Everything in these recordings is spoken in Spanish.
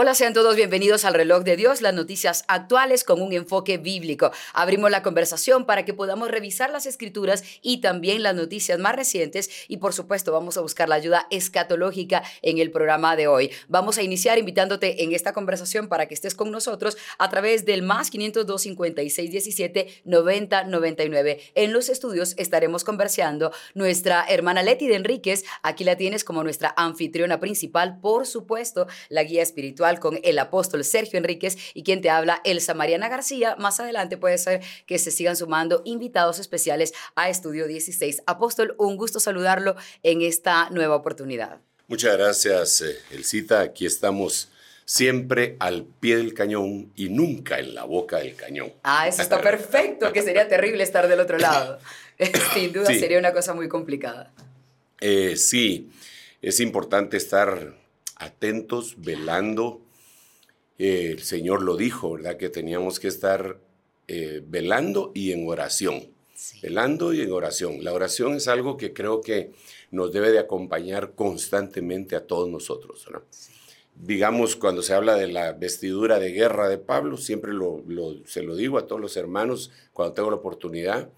Hola, sean todos bienvenidos al reloj de Dios, las noticias actuales con un enfoque bíblico. Abrimos la conversación para que podamos revisar las escrituras y también las noticias más recientes y por supuesto vamos a buscar la ayuda escatológica en el programa de hoy. Vamos a iniciar invitándote en esta conversación para que estés con nosotros a través del más 502 56 17 90 99. En los estudios estaremos conversando nuestra hermana Leti de Enríquez, aquí la tienes como nuestra anfitriona principal, por supuesto, la guía espiritual con el apóstol Sergio Enríquez y quien te habla, Elsa Mariana García. Más adelante puede ser que se sigan sumando invitados especiales a Estudio 16. Apóstol, un gusto saludarlo en esta nueva oportunidad. Muchas gracias, eh, Elcita. Aquí estamos siempre al pie del cañón y nunca en la boca del cañón. Ah, eso está perfecto, que sería terrible estar del otro lado. Sin duda sería una cosa muy complicada. Eh, sí, es importante estar atentos, velando. Eh, el Señor lo dijo, ¿verdad? Que teníamos que estar eh, velando y en oración. Velando y en oración. La oración es algo que creo que nos debe de acompañar constantemente a todos nosotros. Digamos, cuando se habla de la vestidura de guerra de Pablo, siempre se lo digo a todos los hermanos cuando tengo la oportunidad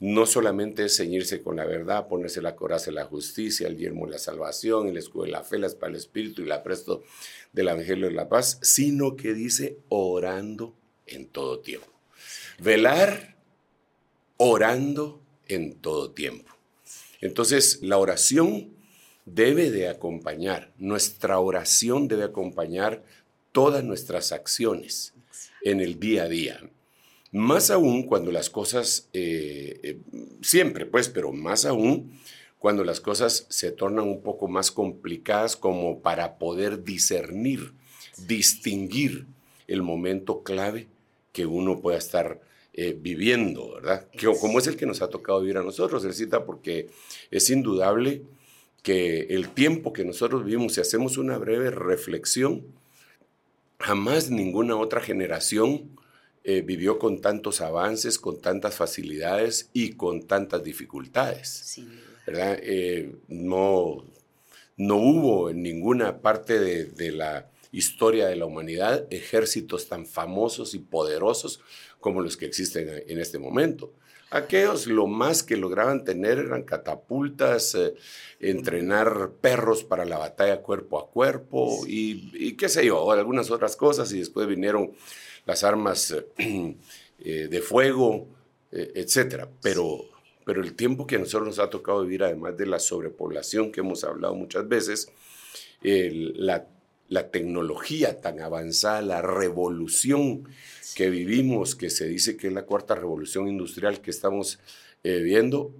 no solamente es ceñirse con la verdad, ponerse la coraza de la justicia, el yermo de la salvación, el escudo de la fe, la espada espíritu y la presto del evangelio de la paz, sino que dice orando en todo tiempo. Velar orando en todo tiempo. Entonces, la oración debe de acompañar, nuestra oración debe acompañar todas nuestras acciones en el día a día. Más aún cuando las cosas, eh, eh, siempre pues, pero más aún cuando las cosas se tornan un poco más complicadas como para poder discernir, distinguir el momento clave que uno pueda estar eh, viviendo, ¿verdad? Que, como es el que nos ha tocado vivir a nosotros, necesita porque es indudable que el tiempo que nosotros vivimos, si hacemos una breve reflexión, jamás ninguna otra generación eh, vivió con tantos avances, con tantas facilidades y con tantas dificultades. ¿verdad? Eh, no, no hubo en ninguna parte de, la historia de la humanidad ejércitos tan famosos y poderosos como los que existen en este momento. Aquellos lo más que lograban tener eran catapultas, eh, entrenar perros para la batalla cuerpo a cuerpo y, y, qué sé yo, algunas otras cosas y después vinieron las armas eh, eh, de fuego, eh, etcétera. Pero, pero el tiempo que a nosotros nos ha tocado vivir, además de la sobrepoblación que hemos hablado muchas veces, la, la, tecnología tan avanzada, la revolución que vivimos, que se dice que es la cuarta revolución industrial que estamos viendo,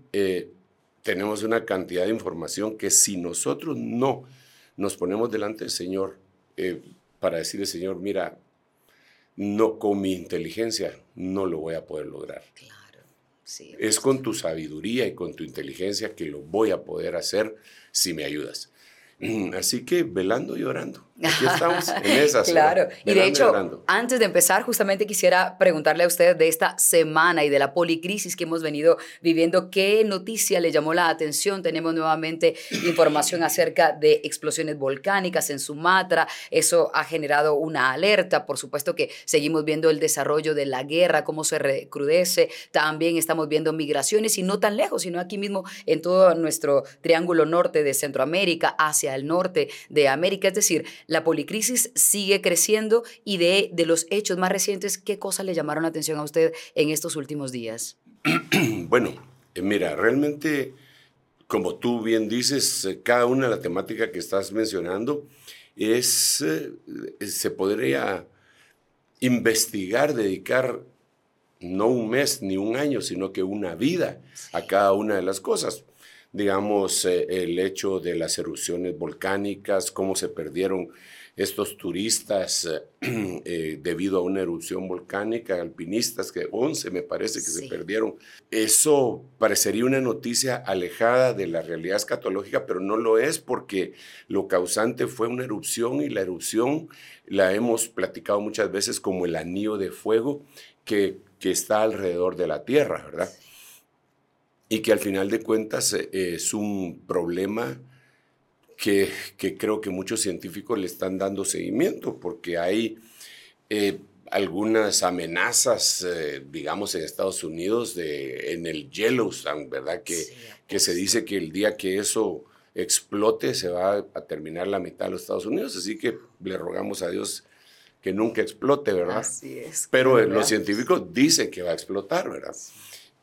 tenemos una cantidad de información que si nosotros no nos ponemos delante del Señor para decirle, Señor, mira, no con mi inteligencia no lo voy a poder lograr. Claro, sí. Es con tu sabiduría y con tu inteligencia que lo voy a poder hacer si me ayudas. Así que velando y orando. Aquí estamos en esas. claro. Y de hecho, antes de empezar, justamente quisiera preguntarle a usted de esta semana y de la policrisis que hemos venido viviendo. ¿Qué noticia le llamó la atención? Tenemos nuevamente información acerca de explosiones volcánicas en Sumatra. Eso ha generado una alerta. Por supuesto que seguimos viendo el desarrollo de la guerra, cómo se recrudece. También estamos viendo migraciones y no tan lejos, sino aquí mismo en todo nuestro triángulo norte de Centroamérica, hacia el norte de América. Es decir, la policrisis sigue creciendo y de, de los hechos más recientes, ¿qué cosas le llamaron la atención a usted en estos últimos días? bueno, eh, mira, realmente, como tú bien dices, eh, cada una de la temática que estás mencionando es, eh, se podría investigar, dedicar no un mes ni un año, sino que una vida a cada una de las cosas digamos, eh, el hecho de las erupciones volcánicas, cómo se perdieron estos turistas eh, eh, debido a una erupción volcánica, alpinistas, que 11 me parece que se perdieron. Eso parecería una noticia alejada de la realidad escatológica, pero no lo es porque lo causante fue una erupción y la erupción la hemos platicado muchas veces como el anillo de fuego que, que está alrededor de la Tierra, ¿verdad? Y que al final de cuentas eh, es un problema que, creo que muchos científicos le están dando seguimiento, porque hay eh, algunas amenazas, eh, digamos, en Estados Unidos, de, en el Yellowstone, ¿verdad? Que, que se dice que el día que eso explote se va a terminar la mitad de los Estados Unidos, así que le rogamos a Dios que nunca explote, ¿verdad? Así es. Pero los científicos dicen que va a explotar, ¿verdad?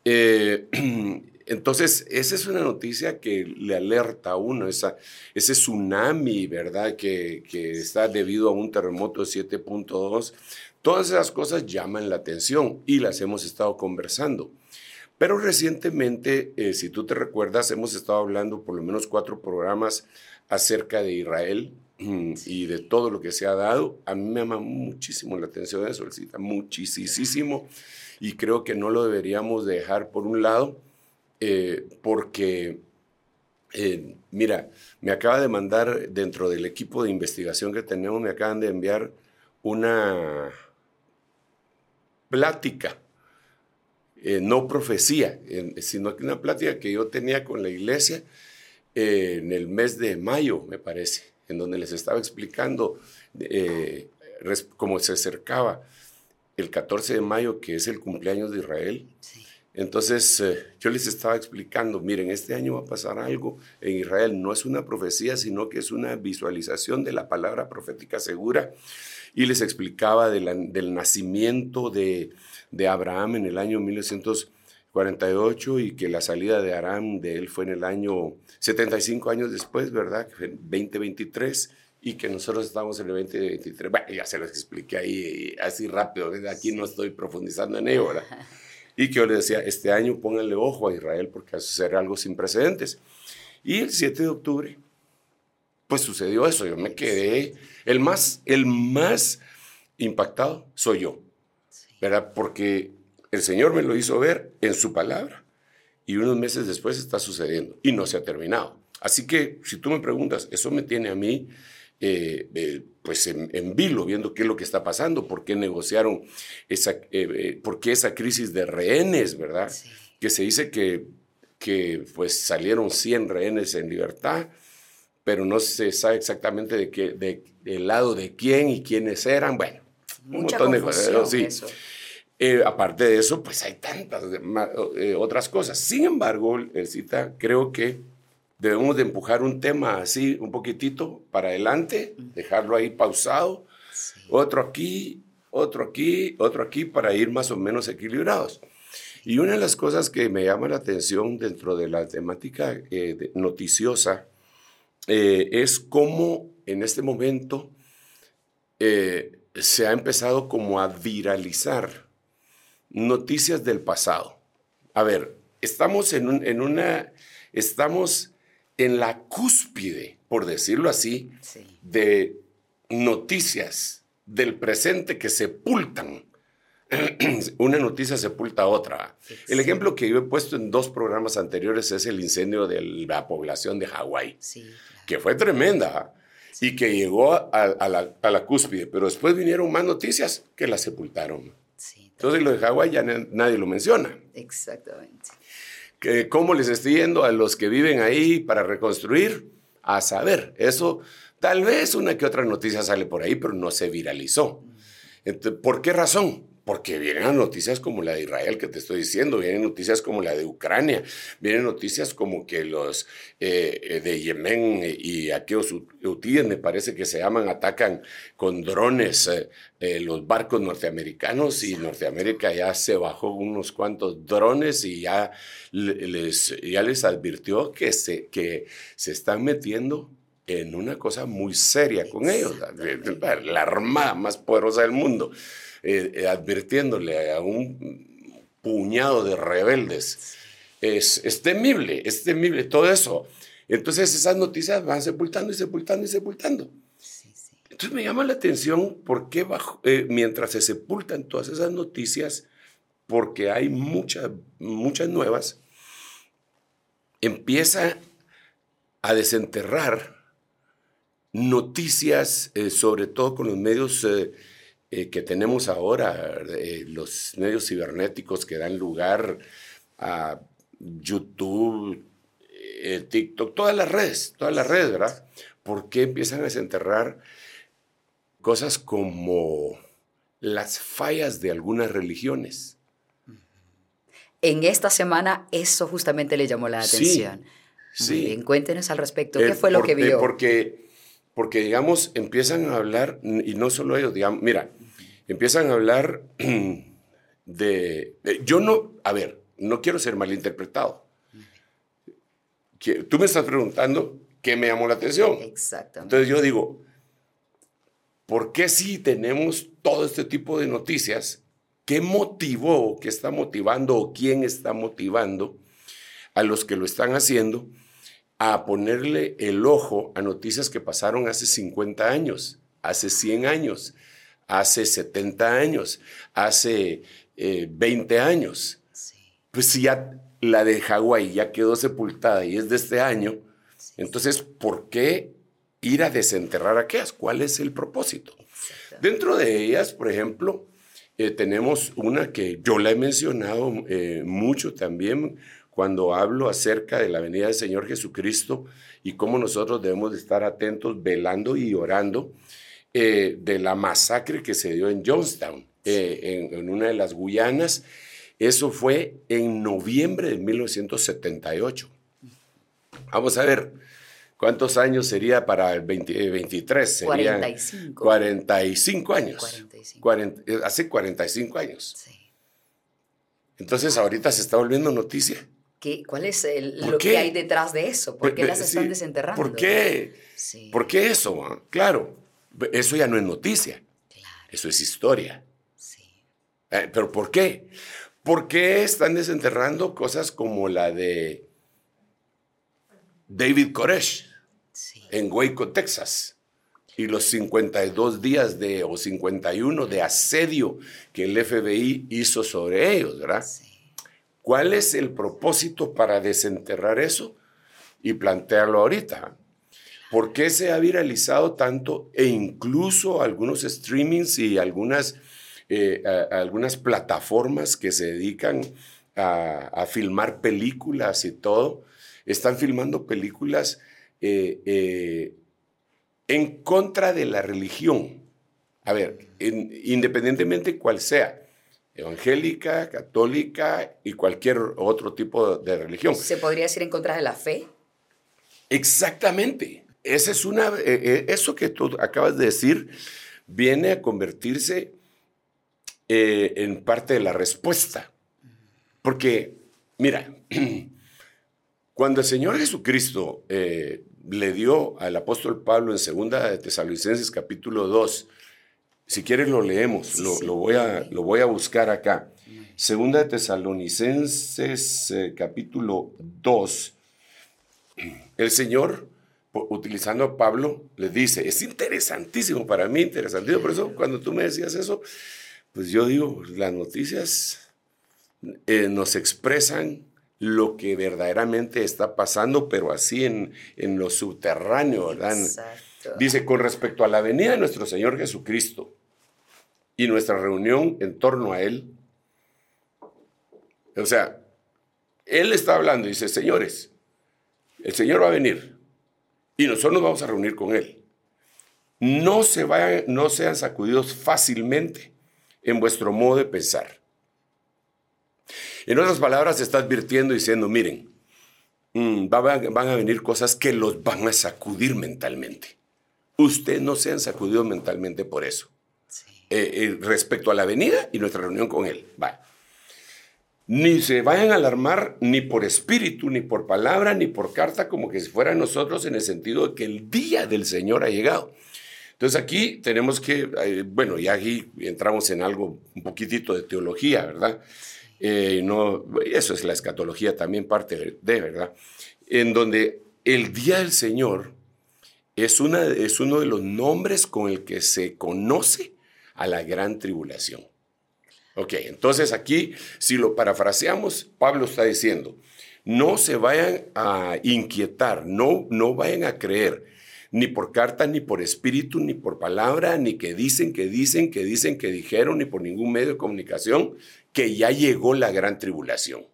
Eh, Entonces, esa es una noticia que le alerta a uno, esa, ese tsunami, ¿verdad? Que, que está debido a un terremoto de 7.2. Todas esas cosas llaman la atención y las hemos estado conversando. Pero recientemente, eh, si tú te recuerdas, hemos estado hablando por lo menos cuatro programas acerca de Israel mm, y de todo lo que se ha dado. A mí me llama muchísimo la atención eso, muchísimo. Y creo que no lo deberíamos dejar por un lado eh, porque, eh, mira, me acaba de mandar dentro del equipo de investigación que tenemos, me acaban de enviar una plática, eh, no profecía, sino que una plática que yo tenía con la iglesia en el mes de mayo, me parece, en donde les estaba explicando cómo se acercaba el 14 de mayo, que es el cumpleaños de Israel. Sí entonces eh, yo les estaba explicando, miren, este año va a pasar algo en Israel, no es una profecía, sino que es una visualización de la palabra profética segura. Y les explicaba del nacimiento de, Abraham en el año 1948 y que la salida de Aram de él fue en el año 75 años después, ¿verdad? 2023 y que nosotros estamos en el 2023. Bueno, ya se los expliqué ahí así rápido, aquí no estoy profundizando en ello, ¿verdad? y que yo le decía, este año pónganle ojo a Israel porque será algo sin precedentes. Y el 7 de octubre, pues sucedió eso, yo me quedé, el más, el más impactado soy yo, ¿verdad? Porque el Señor me lo hizo ver en su palabra y unos meses después está sucediendo y no se ha terminado. Así que si tú me preguntas, eso me tiene a mí eh, eh, pues en, vilo, viendo qué es lo que está pasando, por qué negociaron esa, eh, por qué esa crisis de rehenes, ¿verdad? Que se dice que, que pues salieron 100 rehenes en libertad, pero no se sabe exactamente de qué, de, del lado de quién y quiénes eran, bueno, un montón de cosas, sí. aparte de eso, pues hay tantas otras cosas. Sin embargo, el cita creo que debemos de empujar un tema así un poquitito para adelante, dejarlo ahí pausado, otro aquí, otro aquí, otro aquí, para ir más o menos equilibrados. Y una de las cosas que me llama la atención dentro de la temática eh, noticiosa eh, es cómo en este momento eh, se ha empezado como a viralizar noticias del pasado. A ver, estamos en, en una, estamos en la cúspide, por decirlo así, de noticias del presente que sepultan. Una noticia sepulta a otra. El ejemplo que yo he puesto en dos programas anteriores es el incendio de la población de Hawái, que fue tremenda y que llegó a, la, cúspide, pero después vinieron más noticias que la sepultaron. Entonces lo de Hawái ya nadie lo menciona. Exactamente. ¿Cómo les estoy yendo a los que viven ahí para reconstruir? A saber, eso tal vez una que otra noticia sale por ahí, pero no se viralizó. ¿Por qué razón? Porque vienen noticias como la de Israel que te estoy diciendo, vienen noticias como la de Ucrania, vienen noticias como que los eh, eh, de Yemen y aquellos hutíes, me parece que se llaman, atacan con drones eh, los barcos norteamericanos y Norteamérica ya se bajó unos cuantos drones y ya les, ya les advirtió que se, que se están metiendo en una cosa muy seria con ellos, la, la armada más poderosa del mundo. Eh, eh, advirtiéndole a un puñado de rebeldes. Es, es temible, es temible todo eso. Entonces esas noticias van sepultando y sepultando y sepultando. Entonces me llama la atención por qué bajo, eh, mientras se sepultan todas esas noticias, porque hay muchas, muchas nuevas, empieza a desenterrar noticias, eh, sobre todo con los medios eh, eh, que tenemos ahora, los medios cibernéticos que dan lugar a YouTube, TikTok, todas las redes, todas las redes, ¿verdad? ¿Por qué empiezan a desenterrar cosas como las fallas de algunas religiones? En esta semana eso justamente le llamó la atención. Sí. Bien, cuéntenos al respecto. ¿Qué fue lo que vio? Porque, porque, digamos, empiezan a hablar, y no solo ellos, digamos, mira, empiezan a hablar de, Yo no, a ver, no quiero ser malinterpretado. Tú me estás preguntando qué me llamó la atención. Exactamente. Entonces yo digo, ¿por qué si tenemos todo este tipo de noticias? ¿Qué motivó, qué está motivando o quién está motivando a los que lo están haciendo a ponerle el ojo a noticias que pasaron hace 50 años, hace 100 años, hace 70 años, hace 20 eh, años. Pues si ya la de Hawái ya quedó sepultada y es de este año, entonces, ¿por qué ir a desenterrar aquellas? ¿Cuál es el propósito? Dentro de ellas, por ejemplo, eh, tenemos una que yo la he mencionado eh, mucho también, cuando hablo acerca de la venida del Señor Jesucristo y cómo nosotros debemos de estar atentos, velando y orando eh, de la masacre que se dio en Johnstown, eh, en, una de las Guyanas. Eso fue en noviembre de 1978. Vamos a ver, ¿cuántos años sería para el 2023? 45. 45 años. 45. Eh, hace 45 años. Sí. Entonces ahorita se está volviendo noticia. ¿Cuál es lo que hay detrás de eso? ¿Por qué las están desenterrando? ¿Por qué? ¿Por qué eso? Claro, eso ya no es noticia. Eso es historia. Eh, ¿Pero por qué? ¿Por qué están desenterrando cosas como la de David Koresh en Waco, Texas? Y los 52 días de, o 51 de asedio que el FBI hizo sobre ellos, ¿verdad? Sí. ¿Cuál es el propósito para desenterrar eso y plantearlo ahorita? ¿Por qué se ha viralizado tanto e incluso algunos streamings y algunas, eh, algunas plataformas que se dedican a, filmar películas y todo, están filmando películas eh, eh, en contra de la religión? A ver, independientemente cuál sea evangélica, católica y cualquier otro tipo de religión. ¿Se podría decir en contra de la fe? Exactamente. Esa es una, eh, eh, eso que tú acabas de decir viene a convertirse eh, en parte de la respuesta. Porque, mira, cuando el Señor Jesucristo le dio al apóstol Pablo en segunda de Tesalonicenses capítulo 2, si quieres lo leemos, lo, voy a, lo voy a buscar acá. Segunda de Tesalonicenses eh, capítulo 2. El Señor, utilizando a Pablo, le dice, es interesantísimo para mí, interesantísimo. Por eso cuando tú me decías eso, pues yo digo, las noticias eh, nos expresan lo que verdaderamente está pasando, pero así en, en lo subterráneo, ¿verdad? Dice, con respecto a la venida de nuestro Señor Jesucristo y nuestra reunión en torno a Él, o sea, Él está hablando y dice, señores, el Señor va a venir y nosotros nos vamos a reunir con Él. No, se vayan, no sean sacudidos fácilmente en vuestro modo de pensar. En otras palabras, está advirtiendo diciendo, miren, mm, van a venir cosas que los van a sacudir mentalmente. Ustedes no sean sacudidos mentalmente por eso. Eh, eh, respecto a la venida y nuestra reunión con Él. Ni se vayan a alarmar ni por espíritu, ni por palabra, ni por carta, como que si fuera nosotros en el sentido de que el día del Señor ha llegado. Entonces aquí tenemos que, eh, bueno, ya aquí entramos en algo, un poquitito de teología, ¿verdad? no, eso es la escatología también parte de, ¿verdad? En donde el día del Señor es, una, es uno de los nombres con el que se conoce a la gran tribulación. Ok, entonces aquí, si lo parafraseamos, Pablo está diciendo, no se vayan a inquietar, no, no vayan a creer, ni por carta, ni por espíritu, ni por palabra, ni que dicen, que dicen, que dicen, que dijeron, ni por ningún medio de comunicación, que ya llegó la gran tribulación.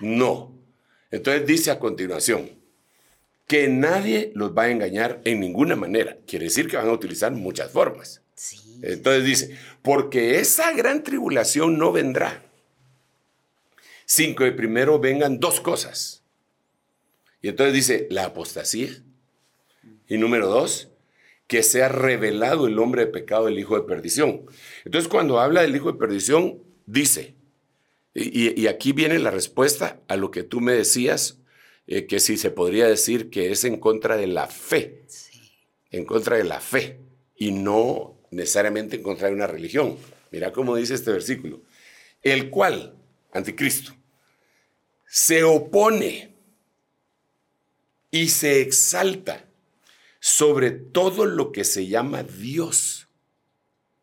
No. Entonces dice a continuación, que nadie los va a engañar en ninguna manera. Quiere decir que van a utilizar muchas formas. Entonces dice, porque esa gran tribulación no vendrá sin que primero vengan dos cosas. Y entonces dice, la apostasía. Y número dos, que sea revelado el hombre de pecado, el hijo de perdición. Entonces cuando habla del hijo de perdición, dice, y, aquí viene la respuesta a lo que tú me decías, eh, que si se podría decir que es en contra de la fe, en contra de la fe, y no necesariamente en contra de una religión. Mira cómo dice este versículo, el cual, anticristo, se opone y se exalta sobre todo lo que se llama Dios.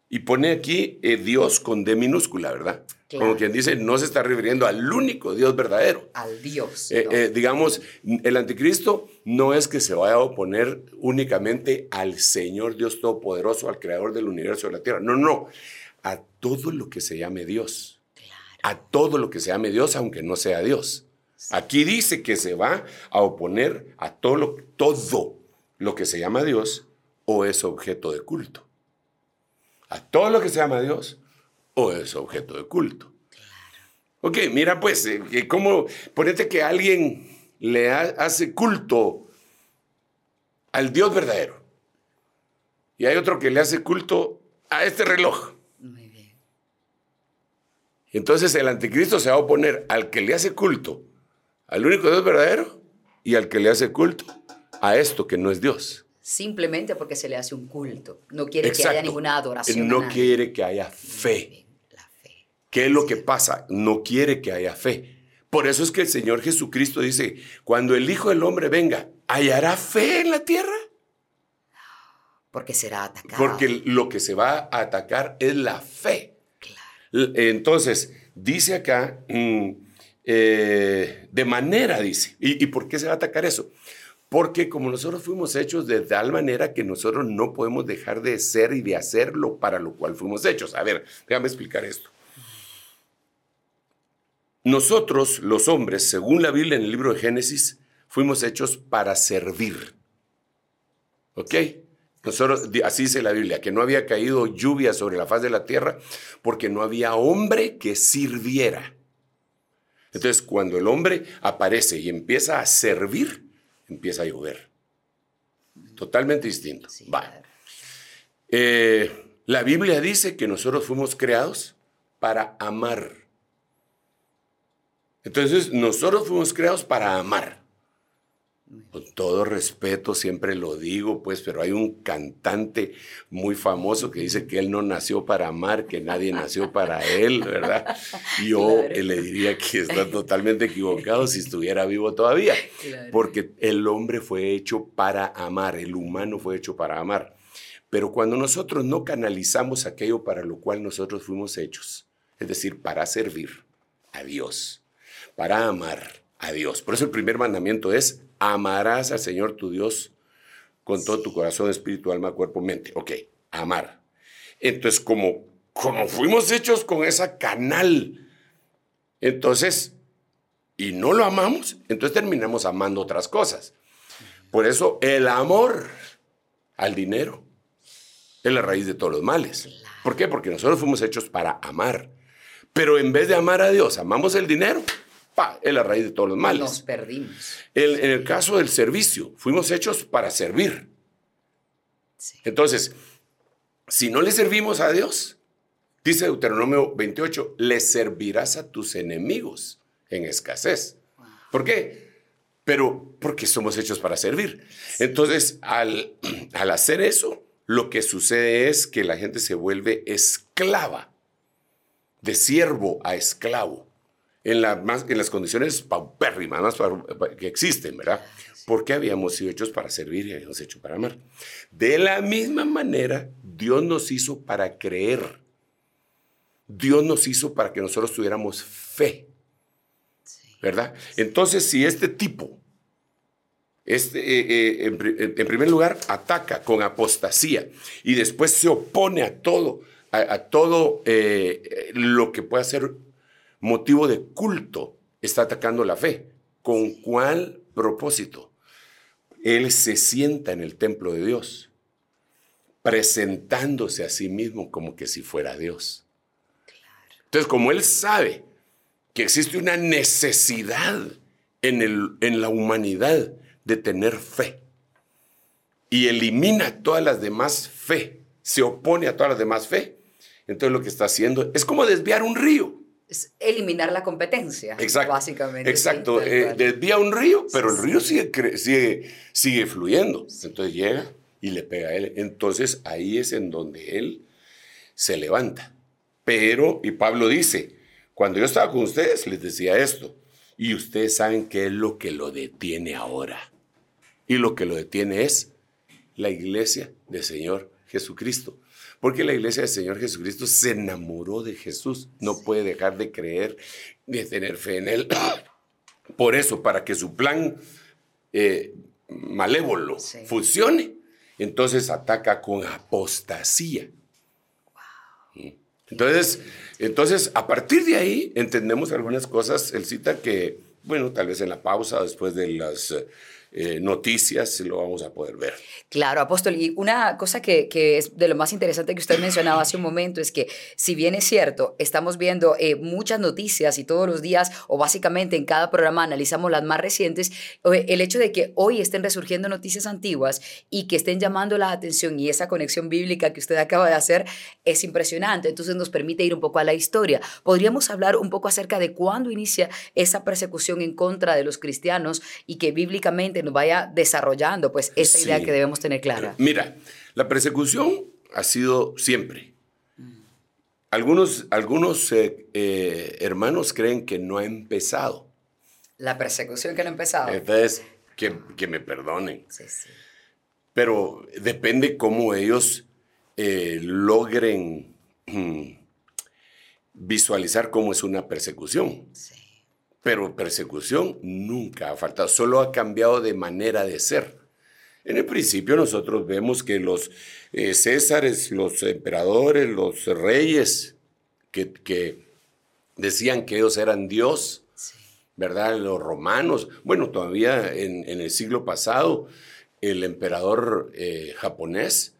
Y pone aquí eh, Dios con D minúscula, ¿verdad? Como quien dice, no se está refiriendo al único Dios verdadero. Al Dios. Eh, eh, digamos, el anticristo no es que se vaya a oponer únicamente al Señor Dios Todopoderoso, al Creador del universo y de la tierra. No, no, a todo lo que se llame Dios. A todo lo que se llame Dios, aunque no sea Dios. Aquí dice que se va a oponer a todo lo, todo lo que se llama Dios o es objeto de culto. A todo lo que se llama Dios o es objeto de culto. Ok, mira pues, eh, ¿cómo ponete que alguien le hace culto al Dios verdadero? Y hay otro que le hace culto a este reloj. Muy bien. Entonces el anticristo se va a oponer al que le hace culto al único Dios verdadero y al que le hace culto a esto que no es Dios. Simplemente porque se le hace un culto. No quiere que haya ninguna adoración. No quiere que haya fe. ¿Qué es lo que pasa? No quiere que haya fe. Por eso es que el Señor Jesucristo dice, cuando el Hijo del Hombre venga, ¿hallará fe en la tierra? Porque será atacado. Porque lo que se va a atacar es la fe. Entonces, dice acá, mm, eh, de manera, dice, ¿Y, ¿Y por qué se va a atacar eso? Porque como nosotros fuimos hechos de tal manera que nosotros no podemos dejar de ser y de hacerlo para lo cual fuimos hechos. A ver, déjame explicar esto. Nosotros, los hombres, según la Biblia en el libro de Génesis, fuimos hechos para servir. ¿Ok? Nosotros, así dice la Biblia, que no había caído lluvia sobre la faz de la tierra porque no había hombre que sirviera. Entonces, cuando el hombre aparece y empieza a servir, empieza a llover. Totalmente distinto. Va. Eh, la Biblia dice que nosotros fuimos creados para amar. Entonces, nosotros fuimos creados para amar. Con todo respeto, siempre lo digo, pues, pero hay un cantante muy famoso que dice que él no nació para amar, que nadie nació para él, ¿verdad? Yo le diría que está totalmente equivocado si estuviera vivo todavía, porque el hombre fue hecho para amar, el humano fue hecho para amar. Pero cuando nosotros no canalizamos aquello para lo cual nosotros fuimos hechos, es decir, para servir a Dios, para amar a Dios. Por eso el primer mandamiento es, amarás al Señor tu Dios con todo tu corazón, espíritu, alma, cuerpo, mente. Ok, amar. Entonces, como, como fuimos hechos con esa canal, entonces, y no lo amamos, entonces terminamos amando otras cosas. Por eso el amor al dinero es la raíz de todos los males. ¿Por qué? Porque nosotros fuimos hechos para amar. Pero en vez de amar a Dios, amamos el dinero, es la raíz de todos los males. Nos perdimos. en el caso del servicio, fuimos hechos para servir. Entonces, si no le servimos a Dios, dice Deuteronomio 28, le servirás a tus enemigos en escasez. ¿Por qué? Pero porque somos hechos para servir. Entonces, al, al hacer eso, lo que sucede es que la gente se vuelve esclava, de siervo a esclavo. En, la más, en las condiciones paupérrimas más que existen, ¿verdad? Porque habíamos sido hechos para servir y habíamos hecho para amar. De la misma manera, Dios nos hizo para creer. Dios nos hizo para que nosotros tuviéramos fe. ¿Verdad? Entonces, si este tipo, este, eh, eh, en, primer lugar, ataca con apostasía y después se opone a todo, a, todo eh, lo que pueda ser motivo de culto, está atacando la fe. ¿Con cuál propósito? Él se sienta en el templo de Dios, presentándose a sí mismo como que si fuera Dios. Entonces, como él sabe que existe una necesidad en, el, en la humanidad de tener fe y elimina todas las demás fe, se opone a todas las demás fe, entonces lo que está haciendo es como desviar un río. Es eliminar la competencia, exacto, básicamente. Exacto, eh, desvía un río, pero el río sigue, sigue, sigue fluyendo. Entonces llega y le pega a él. Entonces ahí es en donde él se levanta. Pero, y Pablo dice, cuando yo estaba con ustedes les decía esto, y ustedes saben qué es lo que lo detiene ahora. Y lo que lo detiene es la iglesia del Señor Jesucristo. Porque la iglesia del Señor Jesucristo se enamoró de Jesús. No puede dejar de creer, de tener fe en Él. Por eso, para que su plan eh, malévolo funcione, entonces ataca con apostasía. Entonces, entonces, a partir de ahí entendemos algunas cosas. Él cita que, bueno, tal vez en la pausa, después de las eh, noticias, lo vamos a poder ver. Claro, apóstol. Y una cosa que, es de lo más interesante que usted mencionaba hace un momento es que, si bien es cierto, estamos viendo eh, muchas noticias y todos los días, o básicamente en cada programa analizamos las más recientes, el hecho de que hoy estén resurgiendo noticias antiguas y que estén llamando la atención y esa conexión bíblica que usted acaba de hacer es impresionante. Entonces nos permite ir un poco a la historia. Podríamos hablar un poco acerca de cuándo inicia esa persecución en contra de los cristianos y que bíblicamente nos vaya desarrollando pues esa idea que debemos tener clara. Mira, la persecución ha sido siempre. Algunos, algunos eh, eh, hermanos creen que no ha empezado. La persecución que no ha empezado. Entonces, que, que me perdonen. Sí, sí. Pero depende cómo ellos eh, logren mm, visualizar cómo es una persecución. Sí. Pero persecución nunca ha faltado, solo ha cambiado de manera de ser. En el principio nosotros vemos que los eh, césares, los emperadores, los reyes, que, decían que ellos eran Dios, ¿verdad? Los romanos, bueno, todavía en, el siglo pasado, el emperador eh, japonés,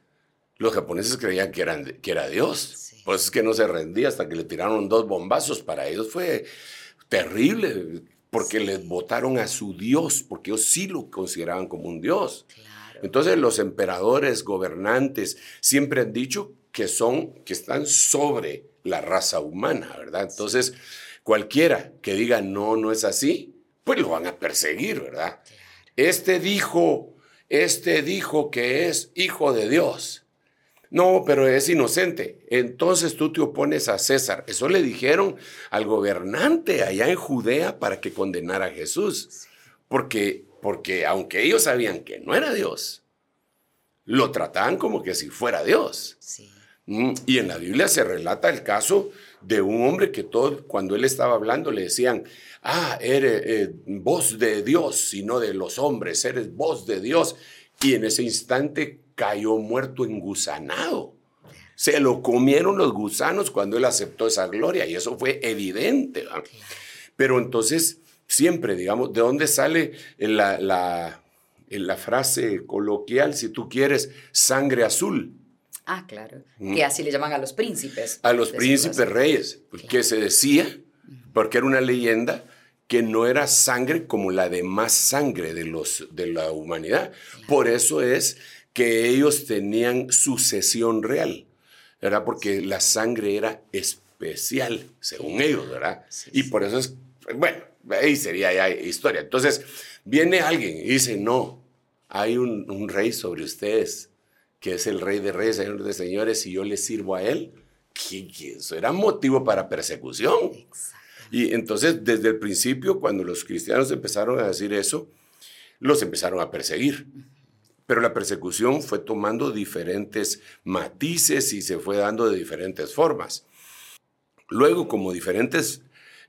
los japoneses creían que, eran, que era Dios. Por eso es que no se rendía hasta que le tiraron dos bombazos. Para ellos fue terrible, porque les votaron a su Dios, porque ellos sí lo consideraban como un Dios. Entonces los emperadores, gobernantes, siempre han dicho que son, que están sobre la raza humana, ¿verdad? Entonces, cualquiera que diga no, no es así, pues lo van a perseguir, ¿verdad? Este dijo, este dijo que es hijo de Dios. No, pero es inocente. Entonces tú te opones a César. Eso le dijeron al gobernante allá en Judea para que condenara a Jesús. Porque, porque aunque ellos sabían que no era Dios, lo trataban como que si fuera Dios. Mm, y en la Biblia se relata el caso de un hombre que todo, cuando él estaba hablando le decían, ah, eres eh, voz de Dios y no de los hombres, eres voz de Dios. Y en ese instante cayó muerto engusanado. Se lo comieron los gusanos cuando él aceptó esa gloria y eso fue evidente. Pero entonces, siempre, digamos, ¿de dónde sale la, la, la frase coloquial, si tú quieres, sangre azul? Ah, claro. Que así le llaman a los príncipes. A los príncipes reyes, que se decía, porque era una leyenda, que no era sangre como la demás sangre de, los, de la humanidad. Por eso es que ellos tenían sucesión real, ¿verdad? Porque la sangre era especial, según ellos, ¿verdad? Y por eso es, bueno, ahí sería ya historia. Entonces, viene alguien y dice, no, hay un, rey sobre ustedes, que es el rey de reyes, señor de señores, y yo le sirvo a él. Que eso era motivo para persecución. Y entonces, desde el principio, cuando los cristianos empezaron a decir eso, los empezaron a perseguir. Pero la persecución fue tomando diferentes matices y se fue dando de diferentes formas. Luego, como diferentes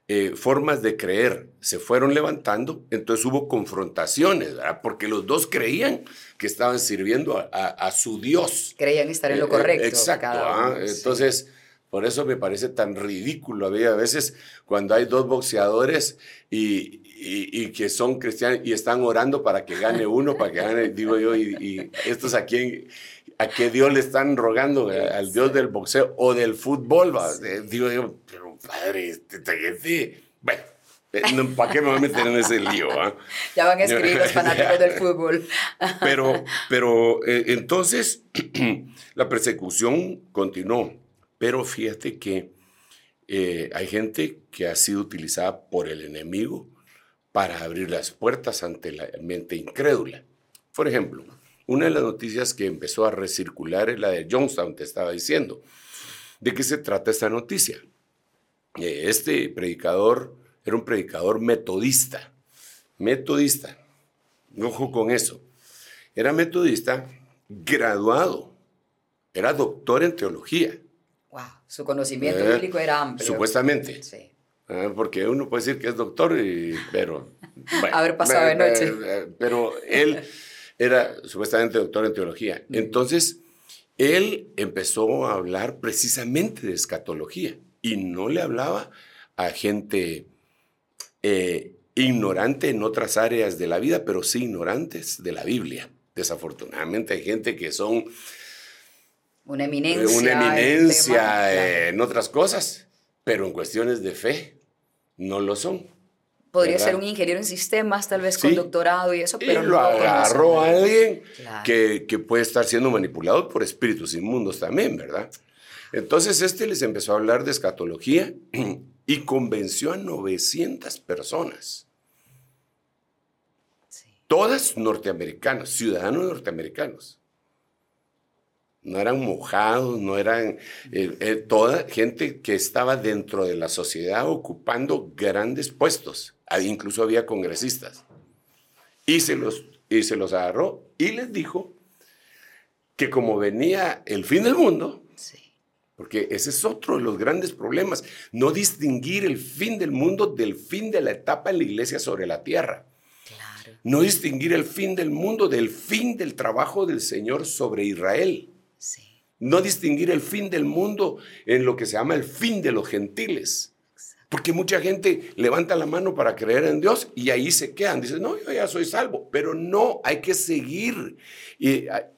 eh, formas de creer se fueron levantando, entonces hubo confrontaciones, ¿verdad? Porque los dos creían que estaban sirviendo a, su Dios. Creían estar en lo eh, correcto. exacto. ¿ah? Entonces, por eso me parece tan ridículo a veces cuando hay dos boxeadores y, y, que son cristianos y están orando para que gane uno, para que gane, digo yo, y, estos a quién, a qué Dios le están rogando, al Dios del boxeo o del fútbol, eh, digo yo, pero padre, este, este bueno. Eh, ¿Para qué me voy a meter en ese lío? Ah? Ya van a escribir los fanáticos del fútbol. Pero, pero eh, entonces la persecución continuó. Pero fíjate que hay gente que ha sido utilizada por el enemigo para abrir las puertas ante la mente incrédula. Por ejemplo, una de las noticias que empezó a recircular es la de Johnstown, te estaba diciendo. ¿De qué se trata esta noticia? Eh, este predicador era un predicador metodista. Metodista. Ojo con eso. Era metodista graduado. Era doctor en teología. Wow, su conocimiento eh, bíblico era amplio. Supuestamente. Sí. Ah, porque uno puede decir que es doctor, y, pero... Haber pasado de noche. Pero él era supuestamente doctor en teología. Entonces, él empezó a hablar precisamente de escatología y no le hablaba a gente eh, ignorante en otras áreas de la vida, pero sí ignorantes de la Biblia. Desafortunadamente hay gente que son... Una eminencia. Una eminencia en otras cosas, pero en cuestiones de fe no lo son. Podría ser un ingeniero en sistemas, tal vez con doctorado y eso, pero y lo agarró a alguien que, que, puede estar siendo manipulado por espíritus inmundos también, ¿verdad? Entonces este les empezó a hablar de escatología y convenció a 900 personas. Todas norteamericanas, ciudadanos norteamericanos no eran mojados, no eran eh, eh, toda gente que estaba dentro de la sociedad ocupando grandes puestos, incluso había congresistas. Y se los, y se los agarró y les dijo que como venía el fin del mundo, porque ese es otro de los grandes problemas, no distinguir el fin del mundo del fin de la etapa en la iglesia sobre la tierra. No distinguir el fin del mundo del fin del trabajo del Señor sobre Israel. No distinguir el fin del mundo en lo que se llama el fin de los gentiles. Porque mucha gente levanta la mano para creer en Dios y ahí se quedan. Dicen, no, yo ya soy salvo. Pero no, hay que seguir. Y ah,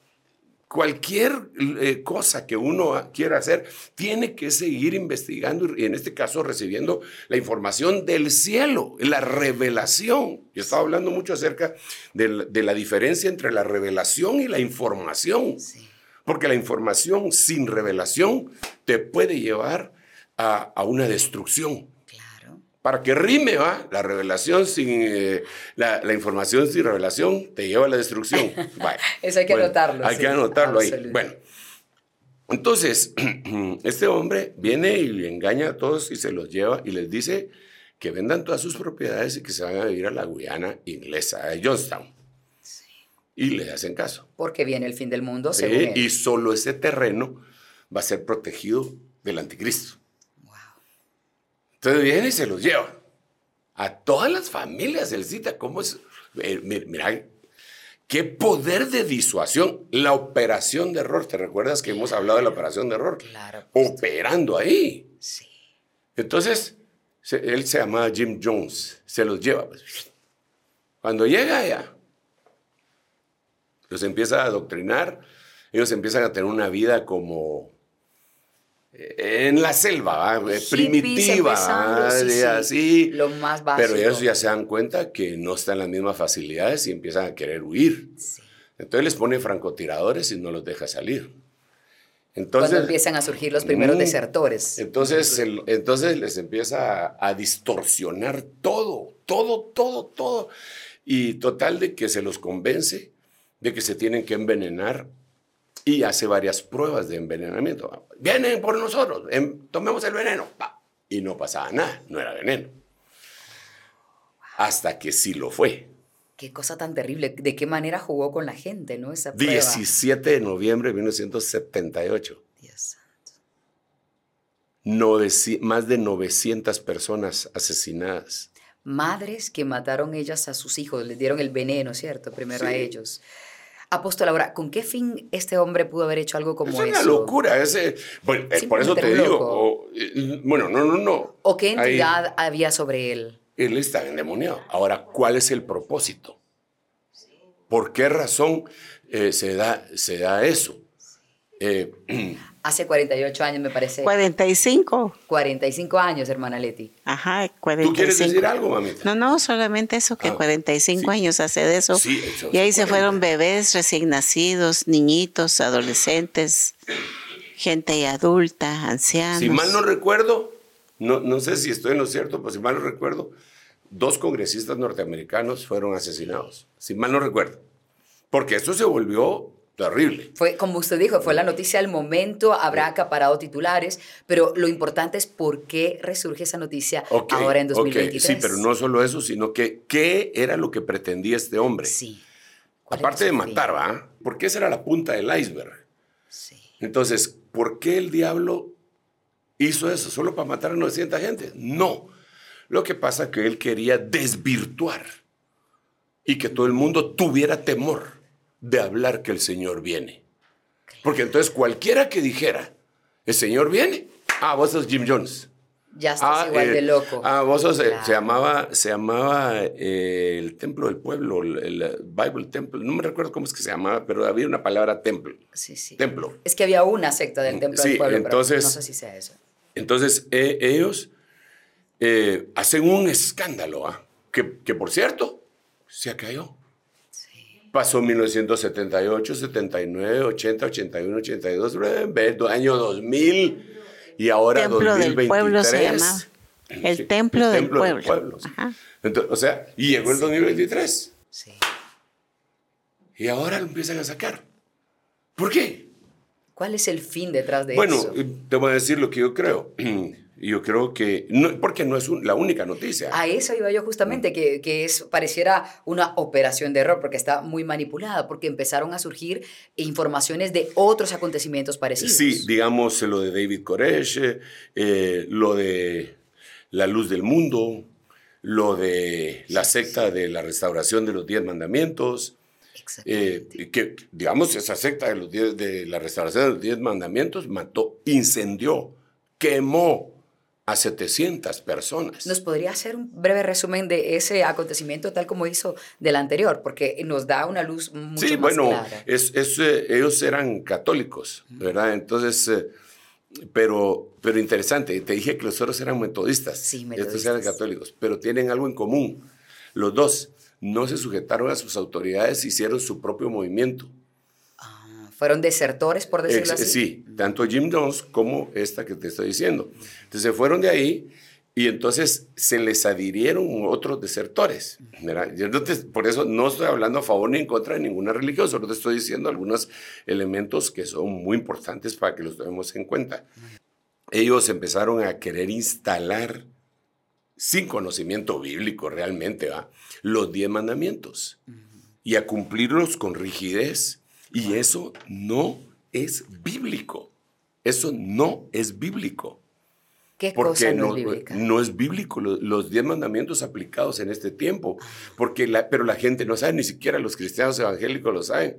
cualquier eh, cosa que uno quiera hacer, tiene que seguir investigando y en este caso recibiendo la información del cielo, la revelación. Yo estaba hablando mucho acerca de la, diferencia entre la revelación y la información. Sí. Porque la información sin revelación te puede llevar a, una destrucción. Claro. Para que rime, ¿va? La revelación sin. Eh, la, información sin revelación te lleva a la destrucción. Eso hay que anotarlo. Hay que anotarlo ahí. Bueno. Entonces, este hombre viene y engaña a todos y se los lleva y les dice que vendan todas sus propiedades y que se van a vivir a la Guyana inglesa, a Johnstown. Y le hacen caso. Porque viene el fin del mundo, sí, Y solo ese terreno va a ser protegido del anticristo. Wow. Entonces viene y se los lleva. A todas las familias él cita cómo es. Eh, mira, qué poder de disuasión. La operación de error. ¿Te recuerdas que hemos hablado de la operación de error? Claro. Operando ahí. Sí. Entonces, él se llamaba Jim Jones. Se los lleva. Cuando llega allá, los empieza a adoctrinar, ellos empiezan a tener una vida como eh, en la selva, eh, primitiva, así. Lo más básico. Pero ellos ya se dan cuenta que no están las mismas facilidades y empiezan a querer huir. Entonces les pone francotiradores y no los deja salir. Entonces, Cuando empiezan a surgir los primeros mm, desertores. Entonces, entonces les empieza a, a, distorsionar todo, todo, todo, todo. Y total de que se los convence de que se tienen que envenenar y hace varias pruebas de envenenamiento. Vienen por nosotros, em, tomemos el veneno. y no pasaba nada, no era veneno. Hasta que sí lo fue. Qué cosa tan terrible. ¿De qué manera jugó con la gente, no? Esa prueba. 17 de noviembre de 1978. Dios santo. Noveci- más de 900 personas asesinadas. Madres que mataron ellas a sus hijos, les dieron el veneno, ¿cierto? Primero a ellos. Apóstol, ahora, ¿con qué fin este hombre pudo haber hecho algo como es una eso? locura. Ese, bueno, eh, por eso te digo. o, eh, bueno, no, no, no. ¿O qué Ahí- entidad había sobre él? él está endemoniado. Ahora, ¿cuál es el propósito? ¿Por qué razón eh, se, da, se da eso? Eh, Hace 48 años, me parece. 45. 45 años, hermana Leti. Ajá, 45. ¿Tú quieres decir algo, mamita? No, no, solamente eso, que Ah, 45 sí. años hace de eso. Sí, eso y ahí se se fueron bebés recién nacidos, niñitos, adolescentes, gente adulta, ancianos. Si mal no recuerdo, no, no sé si estoy en lo cierto, pero si mal no recuerdo, dos congresistas norteamericanos fueron asesinados. Si mal no recuerdo. Porque esto se volvió terrible. Fue, como usted dijo, fue la noticia del momento, habrá acaparado titulares, pero lo importante es por qué resurge esa noticia Ok, ahora en ok, 2023. Sí, pero no solo eso, sino que qué era lo que pretendía este hombre. Sí. ¿Cuál era Aparte de matar, ¿va? Porque esa era la punta del iceberg. Sí. Entonces, ¿por qué el diablo hizo eso? ¿Solo para matar a 900 gente? No. Lo que pasa es que él quería desvirtuar y que todo el mundo tuviera temor de hablar que el Señor viene. Porque entonces cualquiera que dijera, el Señor viene, ah, vos sos Jim Jones. Ya estás Ah, igual eh, de loco. Ah, vos sos, eh, Claro. se llamaba, se llamaba eh, el templo del pueblo, el, el Bible Temple, no me recuerdo cómo es que se llamaba, pero había una palabra templo. sí, sí. Templo. Es que había una secta del templo Sí, del pueblo, entonces- pero no sé si sea eso. Entonces, eh, ellos eh, hacen un escándalo, ¿ah? que, que, por cierto, se acalló. Pasó 1978, 79, 80, 81, 82, eh, año 2000 y ahora Templo del 2023. pueblo se llamaba. El Sí, templo del templo pueblo. Ajá. Entonces, o sea, y llegó el 2023 Sí. y ahora lo empiezan a sacar. ¿Por qué? ¿Cuál es el fin detrás de Bueno, eso? eh, te voy a decir lo que yo creo. Yo creo que, no, porque no es un- la única noticia. A eso iba yo justamente, que, que es, pareciera una operación de error, porque está muy manipulada, porque empezaron a surgir informaciones de otros acontecimientos parecidos. Sí, digamos lo de David Koresh, eh, lo de la luz del mundo, lo de la secta de la restauración de los diez mandamientos, eh, que digamos esa secta de, los diez- de la restauración de los diez mandamientos mató, incendió, quemó a 700 personas. ¿Nos podría hacer un breve resumen de ese acontecimiento tal como hizo del anterior? Porque nos da una luz mucho sí, más bueno, clara. es, es, eh, ellos eran católicos, ¿verdad? Entonces, eh, pero, pero interesante, te dije que los otros eran metodistas, Sí, estos eran metodistas. católicos, pero tienen algo en común. Los dos no se sujetaron a sus autoridades, hicieron su propio movimiento. Fueron desertores, por decirlo Ex- así. Sí, tanto Jim Jones como esta que te estoy diciendo. Entonces se fueron de ahí y entonces se les adhirieron otros desertores. ¿verdad? Yo no te- por eso no estoy hablando a favor ni en contra de ninguna religión, solo te estoy diciendo algunos elementos que son muy importantes para que los tomemos en cuenta. Ellos empezaron a querer instalar, sin conocimiento bíblico realmente, ¿va? los diez mandamientos y a cumplirlos con rigidez. Y eso no es bíblico. Eso no es bíblico. ¿Qué Porque cosa no, no, es bíblica? no es bíblico lo- los diez mandamientos aplicados en este tiempo. Porque la, pero la gente no sabe, ni siquiera los cristianos evangélicos lo saben.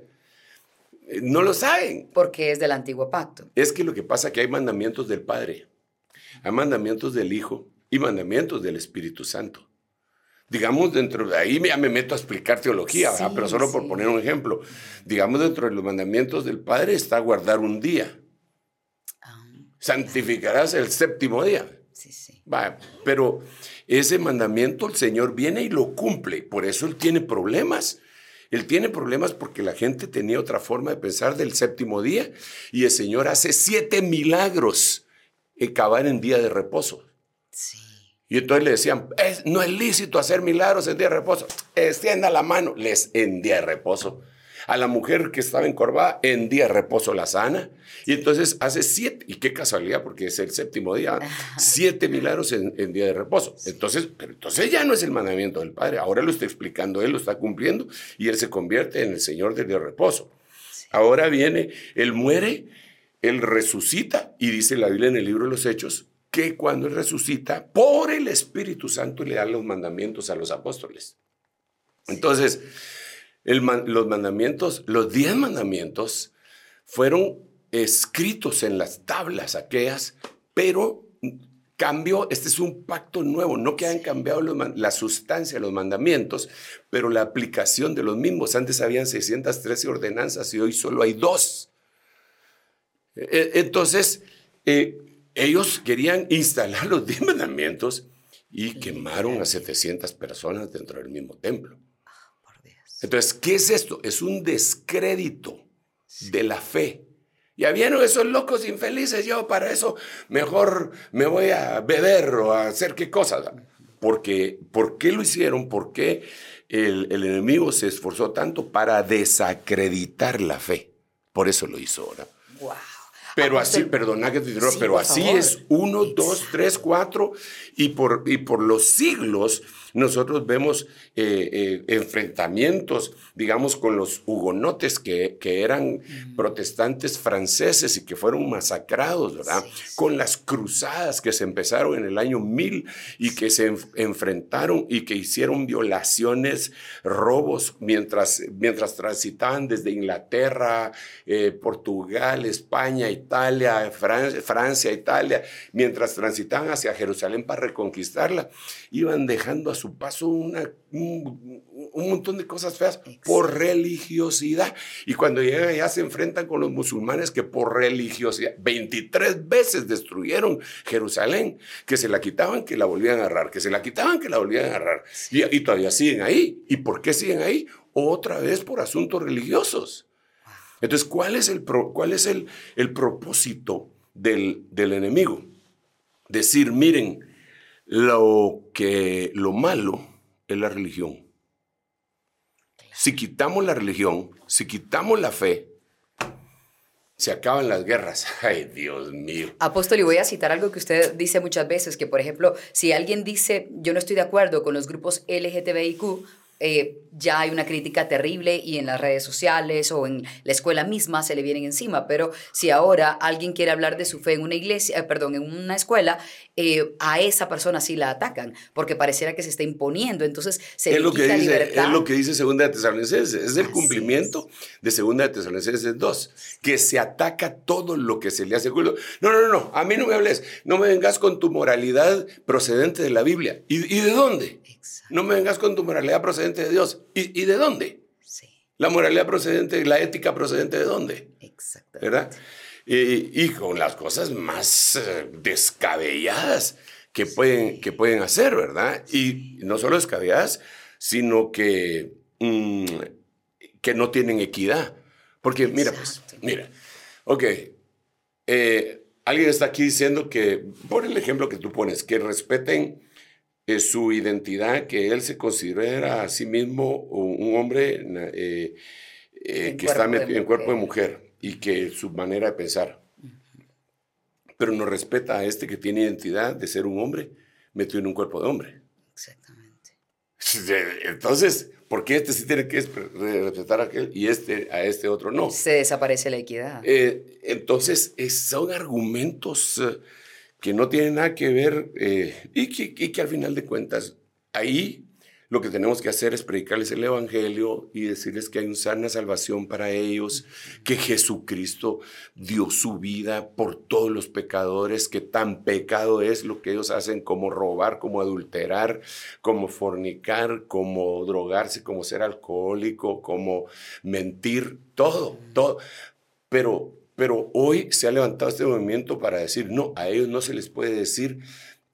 Eh, No lo saben. Porque es del antiguo pacto. Es que lo que pasa es que hay mandamientos del Padre, hay mandamientos del Hijo y mandamientos del Espíritu Santo. Digamos, dentro de ahí ya me meto a explicar teología, pero solo por poner un ejemplo. Digamos, dentro de los mandamientos del Padre está guardar un día. Ah, Santificarás el séptimo día. sí, sí. Va, pero ese mandamiento el Señor viene y lo cumple. Por eso Él tiene problemas. Él tiene problemas porque la gente tenía otra forma de pensar del séptimo día y el Señor hace siete milagros en cavar en día de reposo. Sí. Y entonces le decían, "Es- no es lícito hacer milagros en día de reposo. Extienda la mano. Les en día de reposo. A la mujer que estaba encorvada, en día de reposo la sana. Y entonces hace siete, y qué casualidad, porque es el séptimo día, siete milagros en, en, día de reposo. Entonces, pero entonces ya no es el mandamiento del Padre, ahora lo está explicando Él, lo está cumpliendo, y Él se convierte en el Señor del día de reposo. Ahora viene, Él muere, Él resucita, y dice la Biblia en el libro de los Hechos, que cuando Él resucita, por el Espíritu Santo le da los mandamientos a los apóstoles. Entonces, los mandamientos, los diez mandamientos, fueron escritos en las tablas aquellas, pero cambió, este es un pacto nuevo, no que hayan cambiado la sustancia de los mandamientos, pero la aplicación de los mismos. Antes habían 613 ordenanzas y hoy solo hay dos. E, e, entonces, eh, ellos querían instalar los diez mandamientos y quemaron a 700 personas dentro del mismo templo. Entonces, ¿qué es esto? Es un descrédito de la fe. Ya vieron esos locos infelices, yo para eso mejor me voy a beber o a hacer qué cosa. Porque, ¿Por qué lo hicieron? ¿Por qué el, el enemigo se esforzó tanto para desacreditar la fe? Por eso lo hizo ahora. Wow. Pero así, perdona que te diga, pero así es uno, dos, tres, cuatro, y por, y por los siglos nosotros vemos eh, eh, enfrentamientos, digamos, con los hugonotes que, que eran protestantes franceses y que fueron masacrados, ¿verdad? Con las cruzadas que se empezaron en el año 1000 y que se enfrentaron y que hicieron violaciones, robos, mientras, mientras transitaban desde Inglaterra, eh, Portugal, España, Italia, Francia, Francia, Italia, mientras transitaban hacia Jerusalén para reconquistarla, iban dejando a su paso una, un, montón de cosas feas por religiosidad. Y cuando llegan allá se enfrentan con los musulmanes que por religiosidad, 23 veces destruyeron Jerusalén, que se la quitaban, que la volvían a agarrar, que se la quitaban, que la volvían a agarrar. Y, todavía siguen ahí. ¿Y por qué siguen ahí? Otra vez por asuntos religiosos. Entonces, ¿cuál es el, cuál es el, el propósito del, del enemigo? Decir, miren, lo que lo malo es la religión. Si quitamos la religión, si quitamos la fe, se acaban las guerras. Ay, Dios mío. Apóstol, y voy a citar algo que usted dice muchas veces, que por ejemplo, si alguien dice, yo no estoy de acuerdo con los grupos LGTBIQ, eh, ya hay una crítica terrible y en las redes sociales o en la escuela misma se le vienen encima. Pero si ahora alguien quiere hablar de su fe en una iglesia, eh, perdón, en una escuela, eh, a esa persona sí la atacan porque pareciera que se está imponiendo. Entonces se es le lo quita que dice, libertad. Es lo que dice Segunda de Tesalonicenses. Es el cumplimiento de Segunda de Tesalonicenses 2, que se ataca todo lo que se le hace culto. No, no, no, a mí no me hables, no me vengas con tu moralidad procedente de la Biblia. ¿Y, y de dónde? No me vengas con tu moralidad procedente de Dios. ¿Y, y de dónde? Sí, La moralidad procedente, la ética procedente de dónde? exactamente. ¿Verdad? Y, y con las cosas más eh, descabelladas que pueden, que pueden hacer, ¿verdad? Y no solo descabelladas, sino que, mm, que no tienen equidad. Porque mira, pues, mira, ok, eh, alguien está aquí diciendo que, por el ejemplo que tú pones, que respeten eh, su identidad, que él se considera a sí mismo un un hombre eh, eh, que está metido en cuerpo de mujer. Y que su manera de pensar. Pero no respeta a este que tiene identidad de ser un hombre metido en un cuerpo de hombre. Exactamente. Entonces, ¿por qué este sí tiene que respetar a aquel y este a este otro no? Se desaparece la equidad. Eh, entonces, es- son argumentos eh, que no tienen nada que ver eh, y, que, y que al final de cuentas, ahí lo que tenemos que hacer es predicarles el Evangelio y decirles que hay una salvación para ellos, que Jesucristo dio su vida por todos los pecadores, que tan pecado es lo que ellos hacen como robar, como adulterar, como fornicar, como drogarse, como ser alcohólico, como mentir, todo, todo. Pero, pero hoy se ha levantado este movimiento para decir, no, a ellos no se les puede decir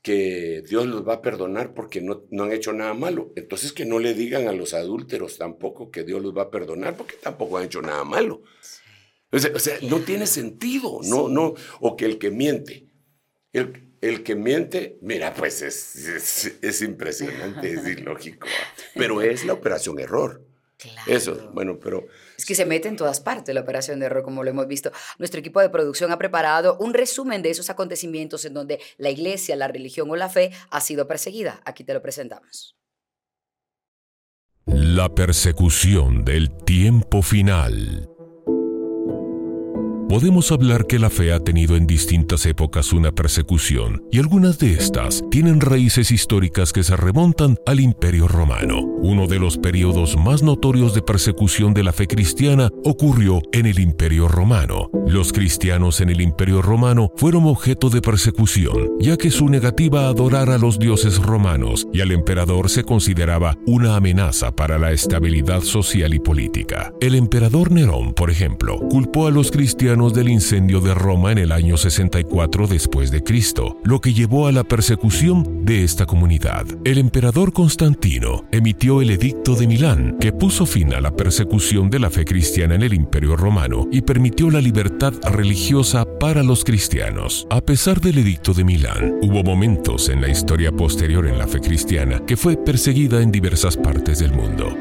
que Dios los va a perdonar porque no, no han hecho nada malo. Entonces que no le digan a los adúlteros tampoco que Dios los va a perdonar porque tampoco han hecho nada malo. O sea, o sea, no tiene sentido, no, no, o que el que miente, el, el que miente, mira, pues es, es, es impresionante, es ilógico, pero es la operación error. Claro. Eso, bueno, pero Es que se mete en todas partes la operación de error, como lo hemos visto. Nuestro equipo de producción ha preparado un resumen de esos acontecimientos en donde la iglesia, la religión o la fe ha sido perseguida. Aquí te lo presentamos. La persecución del tiempo final. Podemos hablar que la fe ha tenido en distintas épocas una persecución, y algunas de estas tienen raíces históricas que se remontan al Imperio Romano. Uno de los periodos más notorios de persecución de la fe cristiana ocurrió en el Imperio Romano. Los cristianos en el Imperio Romano fueron objeto de persecución, ya que su negativa a adorar a los dioses romanos y al emperador se consideraba una amenaza para la estabilidad social y política. El emperador Nerón, por ejemplo, culpó a los cristianos del incendio de Roma en el año 64 después de Cristo, lo que llevó a la persecución de esta comunidad. El emperador Constantino emitió el Edicto de Milán, que puso fin a la persecución de la fe cristiana en el Imperio Romano y permitió la libertad religiosa para los cristianos. A pesar del Edicto de Milán, hubo momentos en la historia posterior en la fe cristiana que fue perseguida en diversas partes del mundo.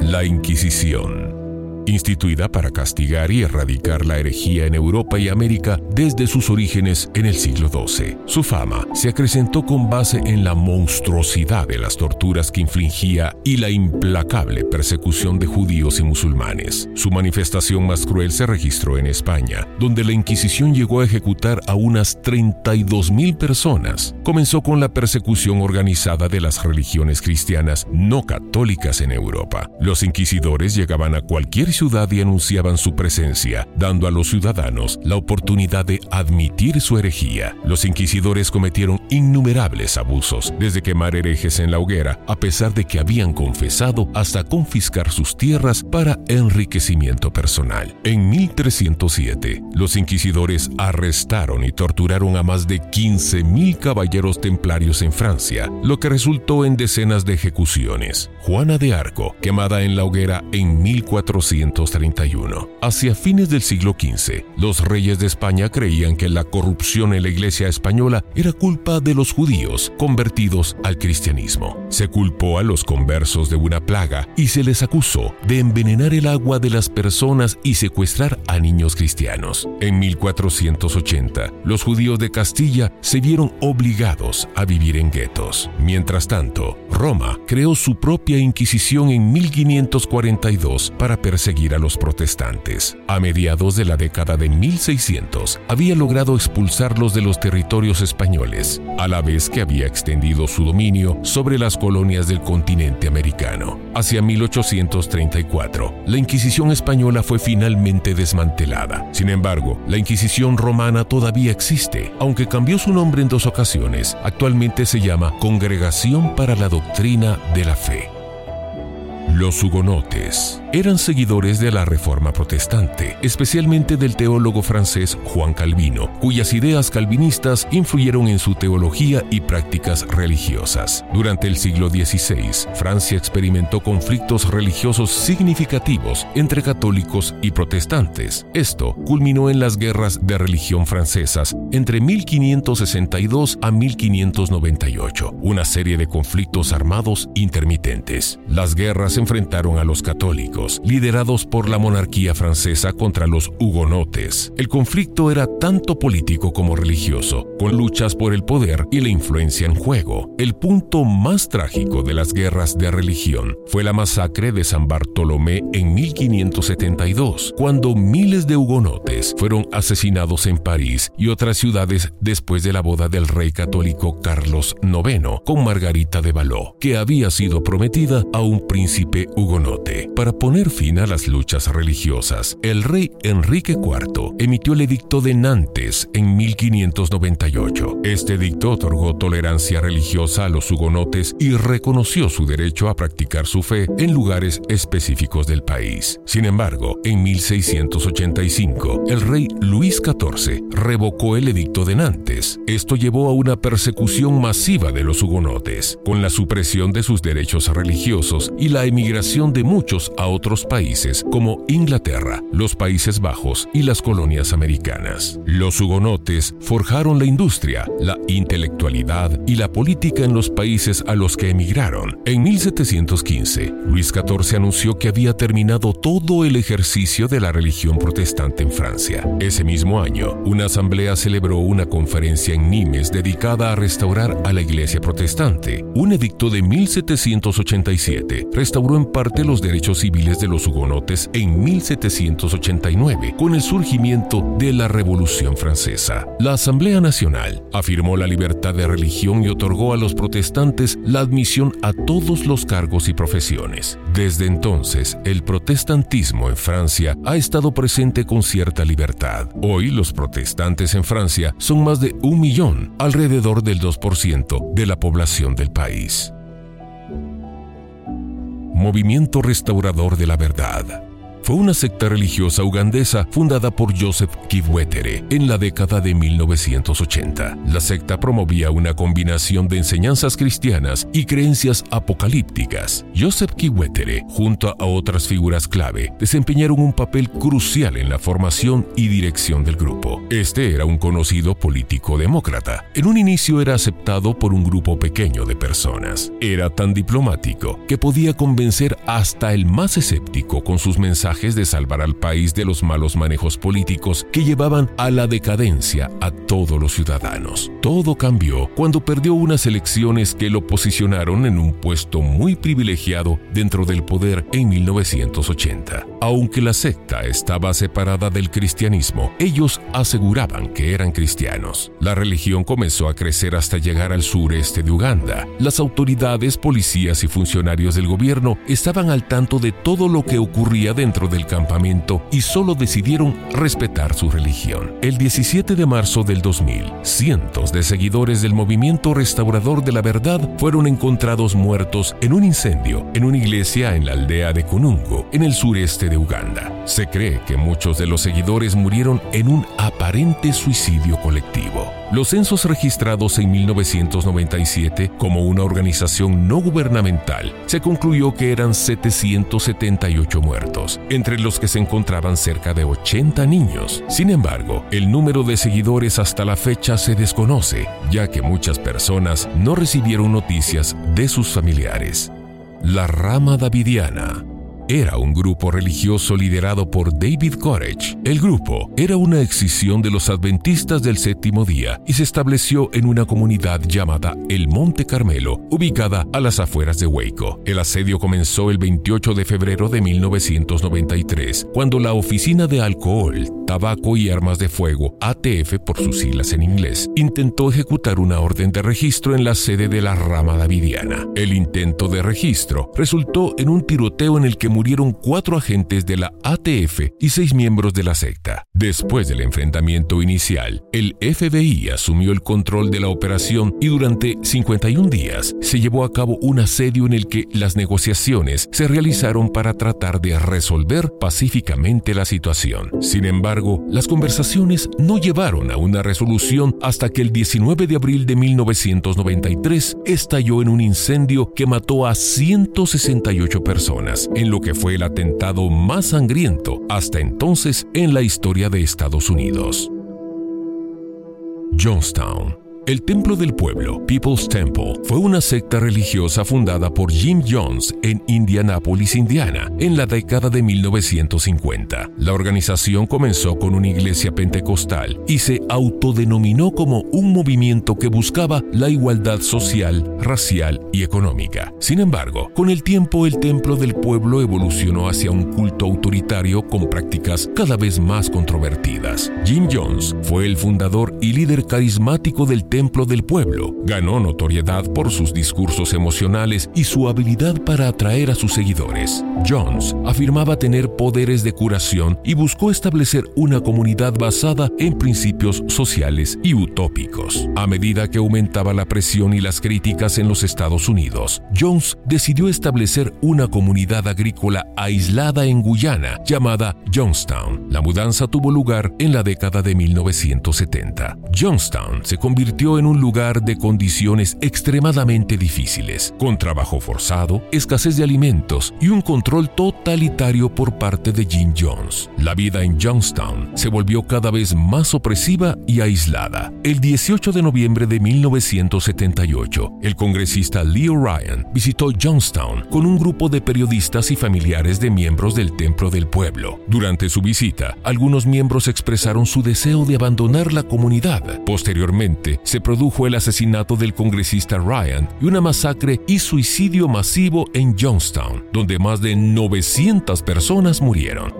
La Inquisición instituida para castigar y erradicar la herejía en Europa y América desde sus orígenes en el siglo XII. Su fama se acrecentó con base en la monstruosidad de las torturas que infligía y la implacable persecución de judíos y musulmanes. Su manifestación más cruel se registró en España, donde la Inquisición llegó a ejecutar a unas 32.000 personas. Comenzó con la persecución organizada de las religiones cristianas no católicas en Europa. Los inquisidores llegaban a cualquier ciudad y anunciaban su presencia, dando a los ciudadanos la oportunidad de admitir su herejía. Los inquisidores cometieron innumerables abusos, desde quemar herejes en la hoguera, a pesar de que habían confesado, hasta confiscar sus tierras para enriquecimiento personal. En 1307, los inquisidores arrestaron y torturaron a más de 15.000 caballeros templarios en Francia, lo que resultó en decenas de ejecuciones. Juana de Arco, quemada en la hoguera en 1400 Hacia fines del siglo XV, los reyes de España creían que la corrupción en la iglesia española era culpa de los judíos convertidos al cristianismo. Se culpó a los conversos de una plaga y se les acusó de envenenar el agua de las personas y secuestrar a niños cristianos. En 1480, los judíos de Castilla se vieron obligados a vivir en guetos. Mientras tanto, Roma creó su propia Inquisición en 1542 para perseguir a los protestantes. A mediados de la década de 1600, había logrado expulsarlos de los territorios españoles, a la vez que había extendido su dominio sobre las colonias del continente americano. Hacia 1834, la Inquisición española fue finalmente desmantelada. Sin embargo, la Inquisición romana todavía existe, aunque cambió su nombre en dos ocasiones. Actualmente se llama Congregación para la Doctrina de la Fe. Los hugonotes eran seguidores de la Reforma Protestante, especialmente del teólogo francés Juan Calvino, cuyas ideas calvinistas influyeron en su teología y prácticas religiosas. Durante el siglo XVI, Francia experimentó conflictos religiosos significativos entre católicos y protestantes. Esto culminó en las guerras de religión francesas entre 1562 a 1598, una serie de conflictos armados intermitentes. Las guerras enfrentaron a los católicos, liderados por la monarquía francesa contra los hugonotes. El conflicto era tanto político como religioso, con luchas por el poder y la influencia en juego. El punto más trágico de las guerras de religión fue la masacre de San Bartolomé en 1572, cuando miles de hugonotes fueron asesinados en París y otras ciudades después de la boda del rey católico Carlos IX con Margarita de Valois, que había sido prometida a un príncipe hugonote. Para poner fin a las luchas religiosas, el rey Enrique IV emitió el edicto de Nantes en 1598. Este edicto otorgó tolerancia religiosa a los hugonotes y reconoció su derecho a practicar su fe en lugares específicos del país. Sin embargo, en 1685, el rey Luis XIV revocó el edicto de Nantes. Esto llevó a una persecución masiva de los hugonotes, con la supresión de sus derechos religiosos y la emisión emigración de muchos a otros países como Inglaterra, los Países Bajos y las colonias americanas. Los hugonotes forjaron la industria, la intelectualidad y la política en los países a los que emigraron. En 1715, Luis XIV anunció que había terminado todo el ejercicio de la religión protestante en Francia. Ese mismo año, una asamblea celebró una conferencia en Nimes dedicada a restaurar a la iglesia protestante. Un edicto de 1787 restauró en parte los derechos civiles de los hugonotes en 1789, con el surgimiento de la Revolución Francesa. La Asamblea Nacional afirmó la libertad de religión y otorgó a los protestantes la admisión a todos los cargos y profesiones. Desde entonces, el protestantismo en Francia ha estado presente con cierta libertad. Hoy los protestantes en Francia son más de un millón, alrededor del 2% de la población del país. Movimiento Restaurador de la Verdad fue una secta religiosa ugandesa fundada por Joseph Kibwetere en la década de 1980. La secta promovía una combinación de enseñanzas cristianas y creencias apocalípticas. Joseph Kibwetere, junto a otras figuras clave, desempeñaron un papel crucial en la formación y dirección del grupo. Este era un conocido político demócrata. En un inicio era aceptado por un grupo pequeño de personas. Era tan diplomático que podía convencer hasta el más escéptico con sus mensajes de salvar al país de los malos manejos políticos que llevaban a la decadencia a todos los ciudadanos. Todo cambió cuando perdió unas elecciones que lo posicionaron en un puesto muy privilegiado dentro del poder en 1980. Aunque la secta estaba separada del cristianismo, ellos aseguraban que eran cristianos. La religión comenzó a crecer hasta llegar al sureste de Uganda. Las autoridades, policías y funcionarios del gobierno estaban al tanto de todo lo que ocurría dentro del campamento y solo decidieron respetar su religión. El 17 de marzo del 2000, cientos de seguidores del movimiento restaurador de la verdad fueron encontrados muertos en un incendio en una iglesia en la aldea de Kunungo, en el sureste de Uganda. Se cree que muchos de los seguidores murieron en un aparente suicidio colectivo. Los censos registrados en 1997 como una organización no gubernamental se concluyó que eran 778 muertos, entre los que se encontraban cerca de 80 niños. Sin embargo, el número de seguidores hasta la fecha se desconoce, ya que muchas personas no recibieron noticias de sus familiares. La rama davidiana era un grupo religioso liderado por David Courage. El grupo era una excisión de los adventistas del séptimo día y se estableció en una comunidad llamada El Monte Carmelo, ubicada a las afueras de Waco. El asedio comenzó el 28 de febrero de 1993, cuando la Oficina de Alcohol, Tabaco y Armas de Fuego, ATF por sus siglas en inglés, intentó ejecutar una orden de registro en la sede de la rama davidiana. El intento de registro resultó en un tiroteo en el que murieron cuatro agentes de la ATF y seis miembros de la secta. Después del enfrentamiento inicial, el FBI asumió el control de la operación y durante 51 días se llevó a cabo un asedio en el que las negociaciones se realizaron para tratar de resolver pacíficamente la situación. Sin embargo, las conversaciones no llevaron a una resolución hasta que el 19 de abril de 1993 estalló en un incendio que mató a 168 personas, en lo que fue el atentado más sangriento hasta entonces en la historia de Estados Unidos. Johnstown el Templo del Pueblo, People's Temple, fue una secta religiosa fundada por Jim Jones en Indianapolis, Indiana, en la década de 1950. La organización comenzó con una iglesia pentecostal y se autodenominó como un movimiento que buscaba la igualdad social, racial y económica. Sin embargo, con el tiempo el Templo del Pueblo evolucionó hacia un culto autoritario con prácticas cada vez más controvertidas. Jim Jones fue el fundador y líder carismático del templo del pueblo. Ganó notoriedad por sus discursos emocionales y su habilidad para atraer a sus seguidores. Jones afirmaba tener poderes de curación y buscó establecer una comunidad basada en principios sociales y utópicos. A medida que aumentaba la presión y las críticas en los Estados Unidos, Jones decidió establecer una comunidad agrícola aislada en Guyana llamada Johnstown. La mudanza tuvo lugar en la década de 1970. Johnstown se convirtió en un lugar de condiciones extremadamente difíciles, con trabajo forzado, escasez de alimentos y un control totalitario por parte de Jim Jones. La vida en Youngstown se volvió cada vez más opresiva y aislada. El 18 de noviembre de 1978, el congresista Leo Ryan visitó Youngstown con un grupo de periodistas y familiares de miembros del Templo del Pueblo. Durante su visita, algunos miembros expresaron su deseo de abandonar la comunidad. Posteriormente, se produjo el asesinato del congresista Ryan y una masacre y suicidio masivo en Youngstown, donde más de 900 personas murieron.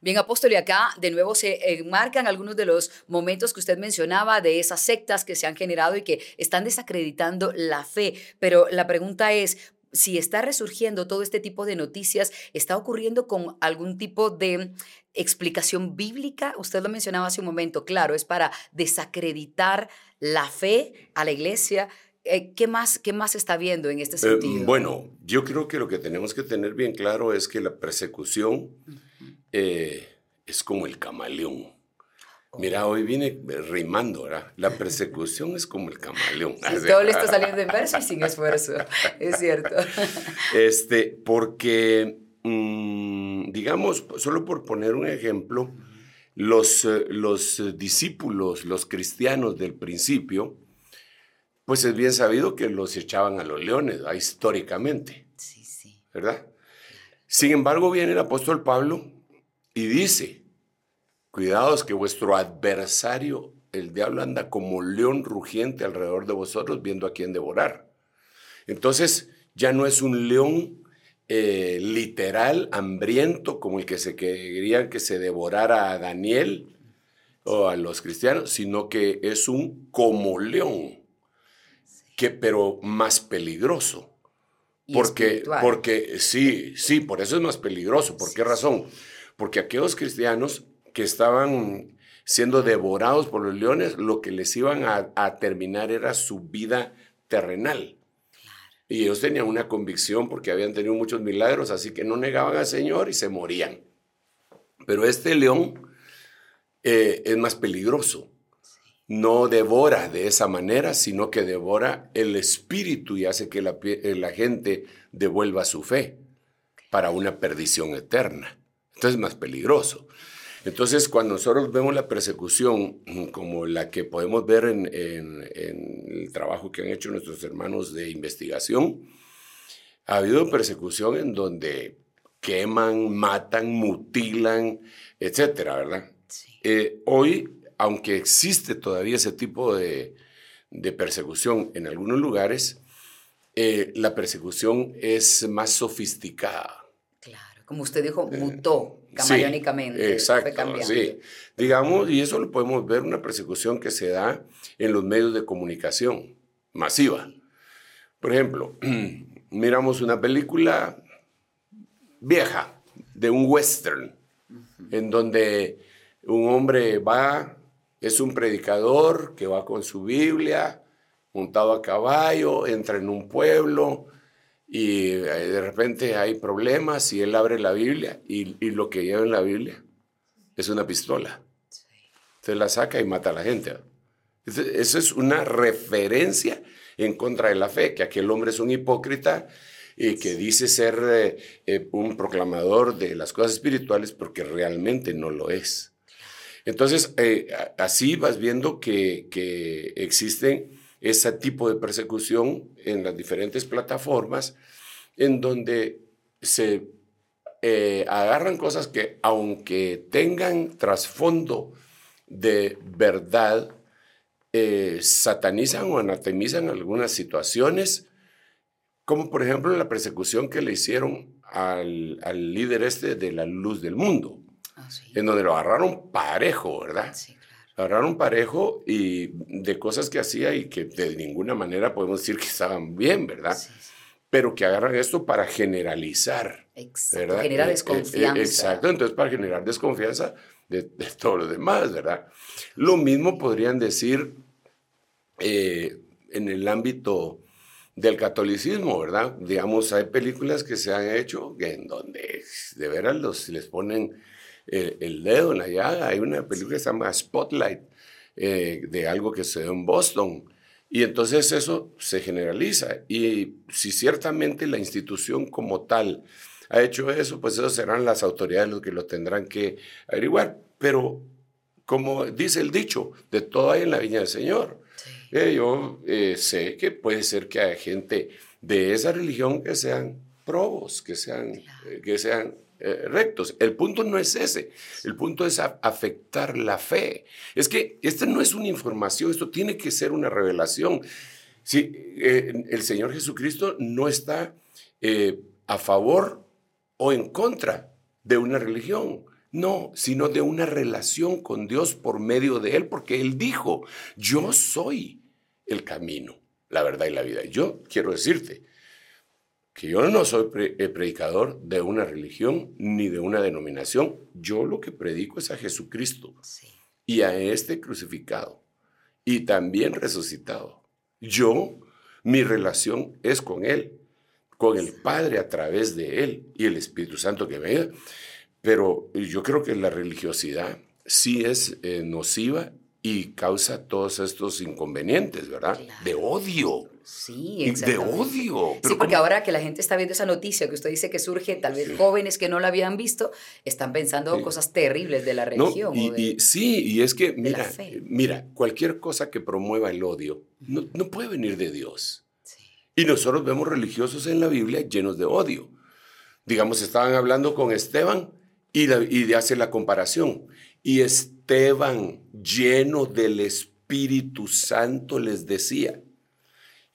Bien, apóstol, y acá de nuevo se enmarcan algunos de los momentos que usted mencionaba de esas sectas que se han generado y que están desacreditando la fe. Pero la pregunta es, si está resurgiendo todo este tipo de noticias, ¿está ocurriendo con algún tipo de explicación bíblica? Usted lo mencionaba hace un momento, claro, es para desacreditar la fe a la iglesia. Eh, ¿Qué más, ¿Qué más está viendo en este Eh, sentido? bueno, yo creo que lo que tenemos que tener bien claro es que la persecución eh, es como el camaleón. Mira, hoy viene rimando, ¿verdad? La persecución es como el camaleón. Sí, todo le está saliendo en verso y sin esfuerzo, es cierto. Este, porque, mm, digamos, solo por poner un ejemplo, los, eh, los eh, discípulos, los cristianos del principio, pues es bien sabido que los echaban a los leones, ¿verdad? históricamente, Sí, sí. ¿verdad? Sin embargo, viene el apóstol Pablo y dice, cuidados que vuestro adversario, el diablo, anda como león rugiente alrededor de vosotros viendo a quién devorar. Entonces, ya no es un león eh, literal, hambriento, como el que se querían que se devorara a Daniel o a los cristianos, sino que es un como león, que, pero más peligroso. Porque, espiritual. porque sí, sí, por eso es más peligroso. ¿Por qué razón? Porque aquellos cristianos que estaban siendo devorados por los leones, lo que les iban a, a terminar era su vida terrenal. Y ellos tenían una convicción porque habían tenido muchos milagros, así que no negaban al Señor y se morían. Pero este león eh, es más peligroso. No devora de esa manera, sino que devora el espíritu y hace que la, eh, la gente devuelva su fe para una perdición eterna. Entonces es más peligroso. Entonces, cuando nosotros vemos la persecución mm, como la que podemos ver en, en- en el trabajo que han hecho nuestros hermanos de investigación, ha habido persecución en donde queman, matan, mutilan, etcétera, ¿verdad? Sí. Eh, hoy, aunque existe todavía ese tipo de, de persecución en algunos lugares, eh, la persecución es más sofisticada. Claro, como usted dijo, mutó camaleónicamente. fue exacto, sí. Digamos, y eso lo podemos ver, una persecución que se da en los medios de comunicación masiva. Por ejemplo, miramos una película vieja, de un western, en donde un hombre va, es un predicador que va con su Biblia, montado a caballo, entra en un pueblo y eh, de repente hay problemas y él abre la Biblia y, y lo que lleva en la Biblia es una pistola. Entonces la saca y mata a la gente. Eso es una referencia en contra de la fe, que aquel hombre es un hipócrita y que dice ser eh, eh, un proclamador de las cosas espirituales porque realmente no lo es. Entonces, eh, así vas viendo que, que existen ese tipo de persecución en las diferentes plataformas en donde se eh, agarran cosas que aunque tengan trasfondo de verdad, eh, satanizan o anatemizan algunas situaciones, como por ejemplo la persecución que le hicieron al, al líder este de la luz del mundo, Ah, sí. en donde lo agarraron parejo, ¿verdad? Sí, agarraron parejo y de cosas que hacía y que de ninguna manera podemos decir que estaban bien, ¿verdad? Sí, sí. Pero que agarran esto para generalizar. Exacto. ¿verdad? Genera Eh, eh, eh, desconfianza. exacto, entonces para generar desconfianza de, de todos los demás, ¿verdad? Lo mismo podrían decir eh, en el ámbito del catolicismo, ¿verdad? Digamos, hay películas que se han hecho en donde de veras los, les ponen el, el dedo en la llaga. Hay una película que se llama Spotlight, eh, de algo que se dio en Boston. Y entonces eso se generaliza. Y si ciertamente la institución como tal ha hecho eso, pues eso serán las autoridades los que lo tendrán que averiguar. Pero como dice el dicho, de todo hay en la viña del Señor. Eh, yo eh, sé que puede ser que haya gente de esa religión que sean probos, que sean, eh, que sean rectos. El punto no es ese, el punto es afectar la fe. Es que esta no es una información, esto tiene que ser una revelación. Si el Señor Jesucristo no está a favor o en contra de una religión. No, sino de una relación con Dios por medio de Él, porque Él dijo, yo soy el camino, la verdad y la vida. Yo quiero decirte que yo no soy eh, predicador de una religión ni de una denominación. Yo lo que predico es a Jesucristo y a este crucificado y también resucitado. Yo, mi relación es con Él, con el Padre a través de Él y el Espíritu Santo que venga. Pero yo creo que la religiosidad sí es eh, nociva y causa todos estos inconvenientes, ¿verdad? De odio. Sí, De odio. sí, porque ahora que la gente está viendo esa noticia que usted dice que surge, tal vez jóvenes que no la habían visto, están pensando cosas terribles de la religión. y, sí, y es que, mira, mira, cualquier cosa que promueva el odio no, no puede venir de Dios. Y nosotros vemos religiosos en la Biblia llenos de odio. Digamos, estaban hablando con Esteban y, y hace la comparación. Y Esteban, lleno del Espíritu Santo, les decía,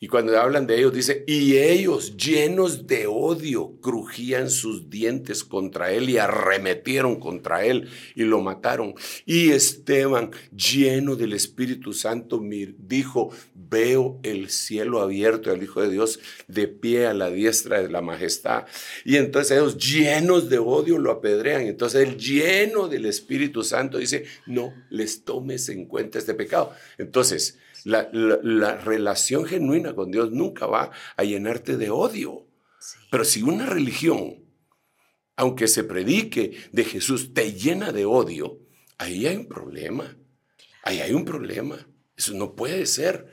y cuando hablan de ellos, dice, y ellos llenos de odio crujían sus dientes contra él y arremetieron contra él y lo mataron. Y Esteban, lleno del Espíritu Santo, dijo, veo el cielo abierto al Hijo de Dios de pie a la diestra de la majestad. Y entonces ellos llenos de odio lo apedrean. Entonces él lleno del Espíritu Santo dice, no les tomes en cuenta este pecado. Entonces, la, relación genuina con Dios nunca va a llenarte de odio. Pero si una religión, aunque se predique de Jesús, te llena de odio, ahí hay un problema. Ahí hay un problema. Eso no puede ser.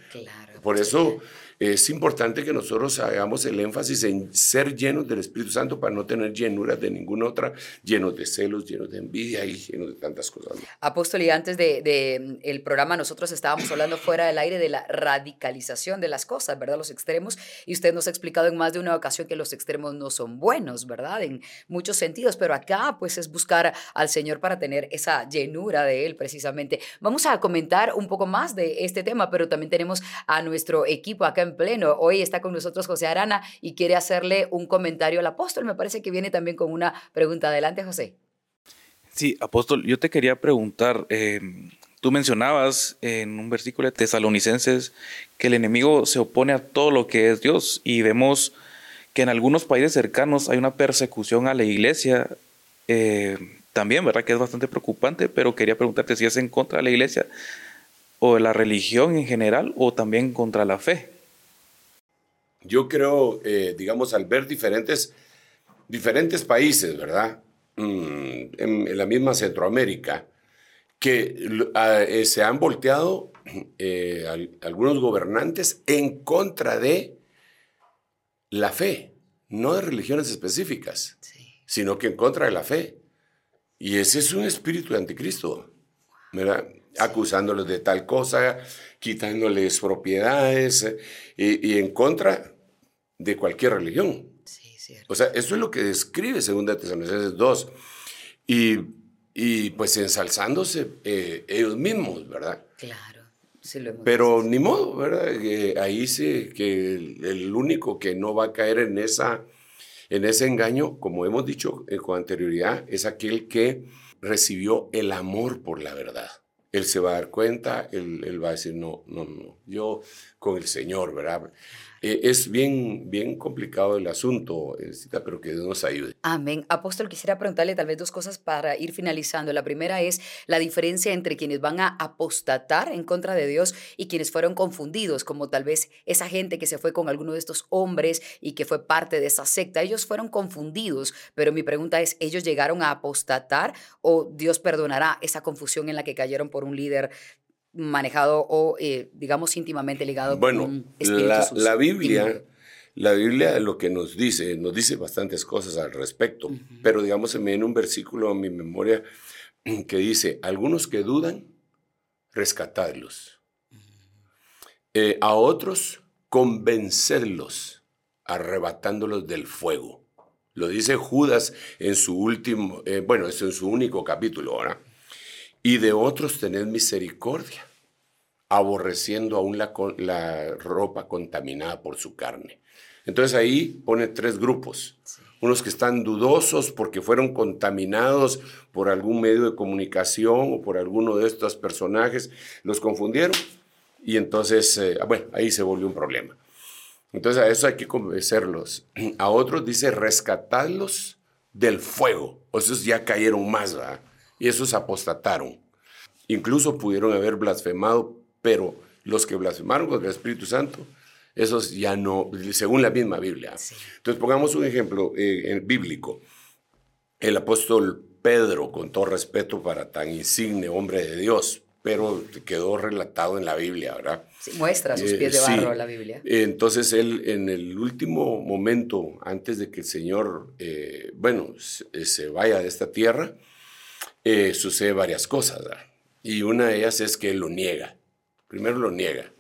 Por eso es importante que nosotros hagamos el énfasis en ser llenos del Espíritu Santo para no tener llenuras de ninguna otra, llenos de celos, llenos de envidia y llenos de tantas cosas. Apóstol, y antes del de, el programa nosotros estábamos hablando fuera del aire de la radicalización de las cosas, ¿verdad? Los extremos, y usted nos ha explicado en más de una ocasión que los extremos no son buenos, ¿verdad? En muchos sentidos, pero acá pues es buscar al Señor para tener esa llenura de Él precisamente. Vamos a comentar un poco más de este tema, pero también tenemos a nuestro equipo acá en pleno. Hoy está con nosotros José Arana y quiere hacerle un comentario al apóstol. Me parece que viene también con una pregunta. Adelante, José. Sí, apóstol, yo te quería preguntar, eh, tú mencionabas en un versículo de Tesalonicenses que el enemigo se opone a todo lo que es Dios y vemos que en algunos países cercanos hay una persecución a la iglesia. Eh, también, ¿verdad? Que es bastante preocupante, pero quería preguntarte si es en contra de la iglesia o de la religión en general o también contra la fe. Yo creo, eh, digamos, al ver diferentes, diferentes países, ¿verdad? Mm, en, la misma Centroamérica, que eh, se han volteado eh, algunos gobernantes en contra de la fe, no de religiones específicas, sino que en contra de la fe. Y ese es un espíritu de anticristo, ¿verdad? acusándoles de tal cosa, quitándoles propiedades y, en contra de cualquier religión. O sea, eso es lo que describe segunda Tesalonicenses 2. Y, y pues ensalzándose eh, ellos mismos, ¿verdad? Claro. Pero ni modo, ¿verdad? ahí sí que el, único que no va a caer en, esa, en ese engaño, como hemos dicho eh, con anterioridad, es aquel que recibió el amor por la verdad él se va a dar cuenta, él, va a decir, no, no, no, yo con el Señor, ¿verdad? Eh, es bien, bien complicado el asunto, Cita, pero que Dios nos ayude. Amén. Apóstol, quisiera preguntarle tal vez dos cosas para ir finalizando. La primera es la diferencia entre quienes van a apostatar en contra de Dios y quienes fueron confundidos, como tal vez esa gente que se fue con alguno de estos hombres y que fue parte de esa secta. Ellos fueron confundidos, pero mi pregunta es, ¿ellos llegaron a apostatar o Dios perdonará esa confusión en la que cayeron por un líder manejado o, eh, digamos, íntimamente ligado bueno, con la, la Biblia, la Biblia lo que nos dice, nos dice bastantes cosas al respecto, pero digamos, se me viene un versículo a mi memoria que dice, algunos que dudan, rescatadlos. Eh, a otros, convencerlos, arrebatándolos del fuego. Lo dice Judas en su último, eh, bueno, es en su único capítulo, ahora. Y de otros tened misericordia, aborreciendo aún la, la ropa contaminada por su carne. Entonces ahí pone tres grupos. Unos que están dudosos porque fueron contaminados por algún medio de comunicación o por alguno de estos personajes, los confundieron y entonces, eh, bueno, ahí se volvió un problema. Entonces a eso hay que convencerlos. A otros dice rescatarlos del fuego. O esos ya cayeron más, ¿verdad? Y esos apostataron. Incluso pudieron haber blasfemado, pero los que blasfemaron contra el Espíritu Santo, esos ya no, según la misma Biblia. Entonces pongamos un ejemplo eh, bíblico. El apóstol Pedro, con todo respeto para tan insigne hombre de Dios, pero quedó relatado en la Biblia, ¿verdad? Sí, muestra sus pies de eh, barro la Biblia. Entonces él en el último momento, antes de que el Señor, eh, bueno, se, vaya de esta tierra, eh, sucede varias cosas, ¿verdad? Y una de ellas es que él lo niega. Primero lo niega.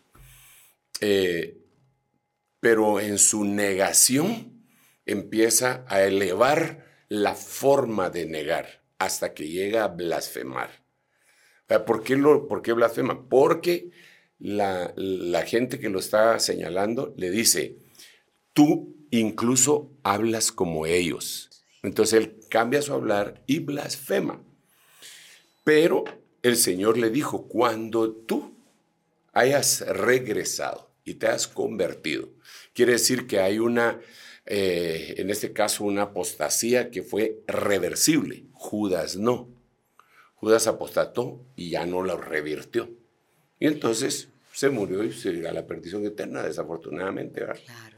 pero en su negación empieza a elevar la forma de negar hasta que llega a blasfemar. ¿Por qué, lo, por qué blasfema? Porque la, la gente que lo está señalando le dice, tú incluso hablas como ellos. Entonces él cambia su hablar y blasfema. Pero el Señor le dijo, cuando tú hayas regresado y te has convertido, quiere decir que hay una, eh, en este caso, una apostasía que fue reversible. Judas no. Judas apostató y ya no lo revirtió. Y entonces se murió y se a la perdición eterna, desafortunadamente.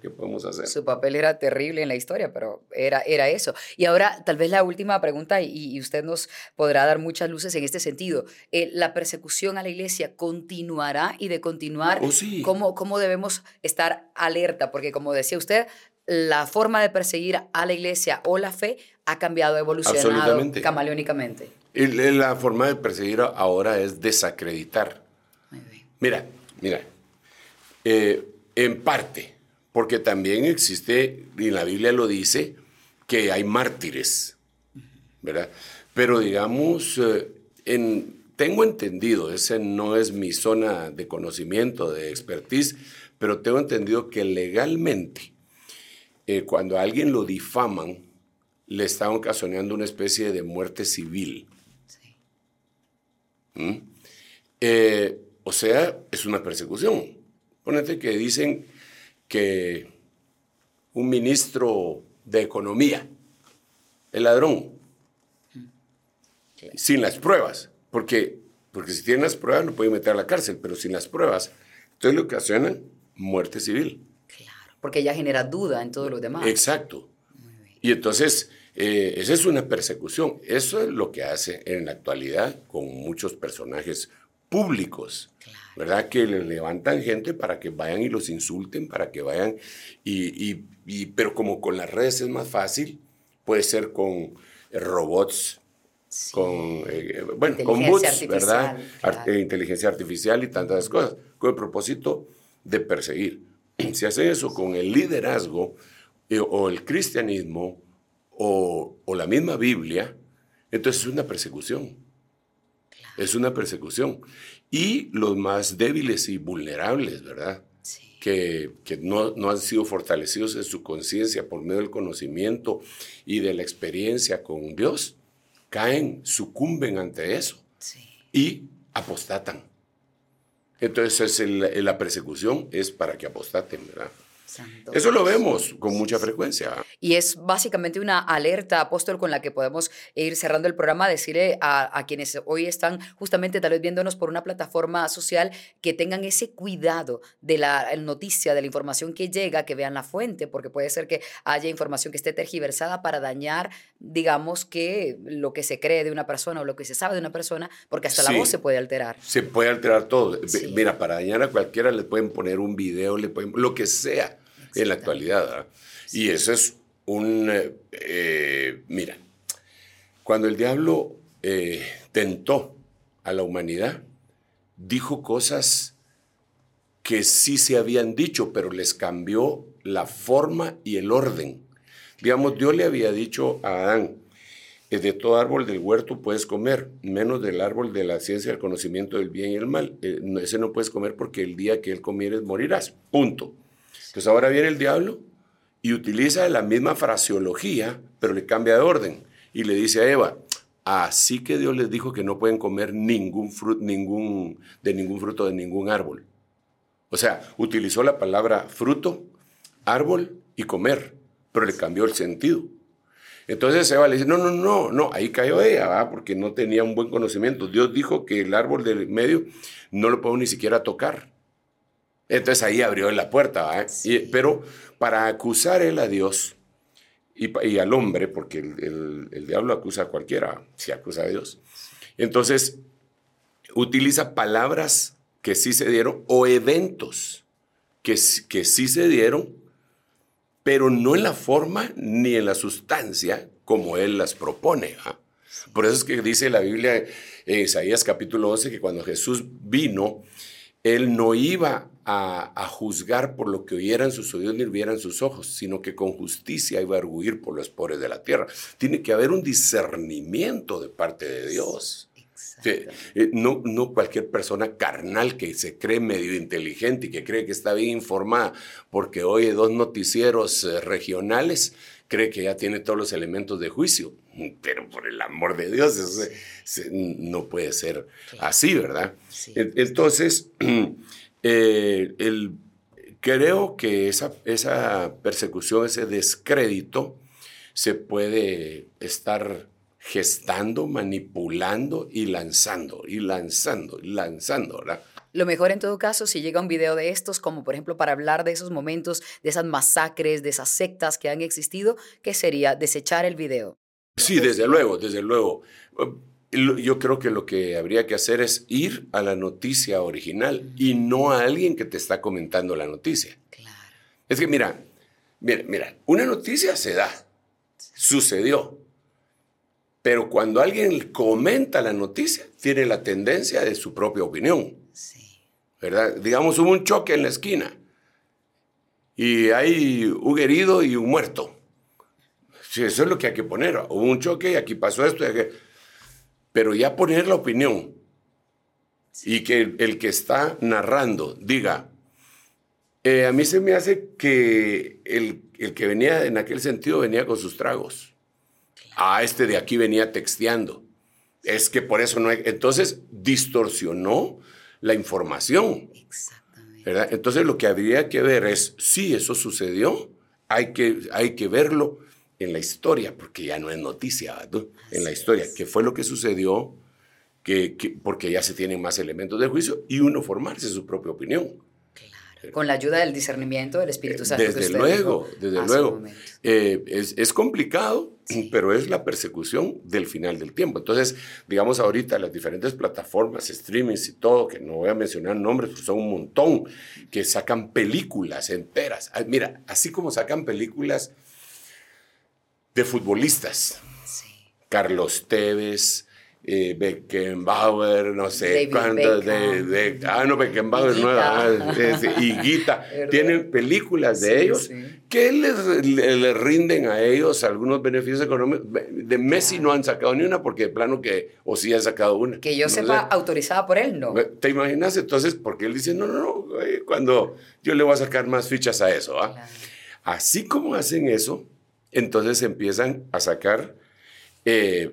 ¿Qué podemos hacer? Su papel era terrible en la historia, pero era, era eso. Y ahora, tal vez la última pregunta, y, usted nos podrá dar muchas luces en este sentido. Eh, ¿La persecución a la iglesia continuará y de continuar? Oh, sí. ¿cómo, ¿Cómo debemos estar alerta? Porque como decía usted, la forma de perseguir a la iglesia o la fe ha cambiado, evolucionado camaleónicamente. La forma de perseguir ahora es desacreditar. Mira, mira, eh, en parte, porque también existe, y la Biblia lo dice, que hay mártires, ¿verdad? Pero digamos, eh, en, tengo entendido, ese no es mi zona de conocimiento, de expertise, pero tengo entendido que legalmente, eh, cuando a alguien lo difaman, le están ocasionando una especie de muerte civil. ¿Mm? Eh, o sea, es una persecución. Ponete que dicen que un ministro de Economía es ladrón, sin las pruebas, porque, porque si tienen las pruebas no pueden meter a la cárcel, pero sin las pruebas, entonces le ocasionan muerte civil. Claro, porque ya genera duda en todos los demás. Exacto. Y entonces eh, esa es una persecución. Eso es lo que hace en la actualidad con muchos personajes públicos, ¿verdad? Que le levantan gente para que vayan y los insulten, para que vayan y, pero como con las redes es más fácil, puede ser con robots, con, eh, bueno, con bots, ¿verdad? inteligencia artificial y tantas cosas, con el propósito de perseguir. Si hacen eso con el liderazgo eh, o el cristianismo, o, la misma Biblia, entonces es una persecución. Es una persecución. Y los más débiles y vulnerables, ¿verdad? Que, no, no, han sido fortalecidos en su conciencia por medio del conocimiento y de la experiencia con Dios, caen, sucumben ante eso y apostatan. Entonces es la persecución es para que apostaten, ¿verdad? Santo Eso lo vemos con mucha frecuencia. Y es básicamente una alerta, apóstol, con la que podemos ir cerrando el programa, decirle a, a quienes hoy están justamente tal vez viéndonos por una plataforma social que tengan ese cuidado de la noticia, de la información que llega, que vean la fuente, porque puede ser que haya información que esté tergiversada para dañar, digamos, que lo que se cree de una persona o lo que se sabe de una persona, porque hasta Sí. la voz se puede alterar. Se puede alterar todo. Sí. Mira, para dañar a cualquiera le pueden poner un video, le pueden, lo que sea en la actualidad. Y eso es un... eh, mira, cuando el diablo eh, tentó a la humanidad, dijo cosas que sí se habían dicho, pero les cambió la forma y el orden. Digamos, Dios le había dicho a Adán, eh, de todo árbol del huerto puedes comer, menos del árbol de la ciencia del conocimiento del bien y el mal. Ese no puedes comer porque el día que él comieres morirás. Punto. Entonces ahora viene el diablo y utiliza la misma fraseología, pero le cambia de orden. Y le dice a Eva, así que Dios les dijo que no pueden comer ningún fruto, ningún, de ningún fruto de ningún árbol. O sea, utilizó la palabra fruto, árbol y comer, pero le cambió el sentido. Entonces Eva le dice, no, no, no, no, ahí cayó ella, ¿va? porque no tenía un buen conocimiento. Dios dijo que el árbol del medio no lo puedo ni siquiera tocar. Entonces ahí abrió la puerta. Y- pero para acusar él a Dios y, al hombre, porque el, el- el diablo acusa a cualquiera, si acusa a Dios. Entonces utiliza palabras que sí se dieron o eventos que, que sí se dieron, pero no en la forma ni en la sustancia como él las propone. ¿va? Por eso es que dice la Biblia en Isaías capítulo 11 que cuando Jesús vino, él no iba a, a juzgar por lo que oyeran sus oídos ni vieran sus ojos, sino que con justicia iba a arguir por los pobres de la tierra. Tiene que haber un discernimiento de parte de Dios. Sí, eh, no, no cualquier persona carnal que se cree medio inteligente y que cree que está bien informada porque oye dos noticieros eh, regionales, cree que ya tiene todos los elementos de juicio. Pero por el amor de Dios, eso se- se- no puede ser así, ¿verdad? Sí. Entonces, eh, el- creo que esa, esa persecución, ese descrédito, se puede estar gestando, manipulando y lanzando, y lanzando, y lanzando, ¿verdad? Lo mejor en todo caso, si llega un video de estos, como por ejemplo para hablar de esos momentos, de esas masacres, de esas sectas que han existido, ¿qué sería? Desechar el video. Sí, desde luego, desde luego. Yo creo que lo que habría que hacer es ir a la noticia original y no a alguien que te está comentando la noticia. Claro. Es que mira, mira, mira, una noticia se da, sucedió, pero cuando alguien comenta la noticia, tiene la tendencia de su propia opinión. ¿Verdad? Digamos, hubo un choque en la esquina y hay un herido y un muerto. Sí, eso es lo que hay que poner. Hubo un choque y aquí pasó esto. y. Pero ya poner la opinión y que el, el que está narrando diga, eh, a mí se me hace que el, el que venía en aquel sentido venía con sus tragos. Ah, este de aquí venía texteando. Es que por eso no hay... Entonces distorsionó la información. Exactamente. ¿verdad? Entonces lo que habría que ver es si eso sucedió, hay que, hay que verlo en la historia, porque ya no es noticia, ¿verdad? en la historia, qué fue lo que sucedió, que, que- porque ya se tienen más elementos de juicio y uno formarse su propia opinión. Con la ayuda del discernimiento del Espíritu Santo. que Desde usted luego, dijo desde luego. Eh, es, es complicado, pero es la persecución del final del tiempo. Entonces, digamos ahorita las diferentes plataformas, streamings y todo, que no voy a mencionar nombres, porque son un montón, que sacan películas enteras. Ah, Mira, así como sacan películas de futbolistas, Sí. Carlos Tevez, eh, Beckenbauer, no sé David cuántos, de, ah, no, Beckenbauer, no, Higuita. ah, es- Higuita. ¿Verdad? Tienen películas de Sí, ellos sí. que les, le- le rinden a ellos algunos beneficios económicos. De Messi no han sacado ni una porque de plano que, o sí han sacado una. Que yo No sepa, sé. autorizada por él, no. ¿Te imaginas entonces? Porque él dice, no, no, no, cuando yo le voy a sacar más fichas a eso. ¿ah? Claro. Así como hacen eso, entonces empiezan a sacar eh,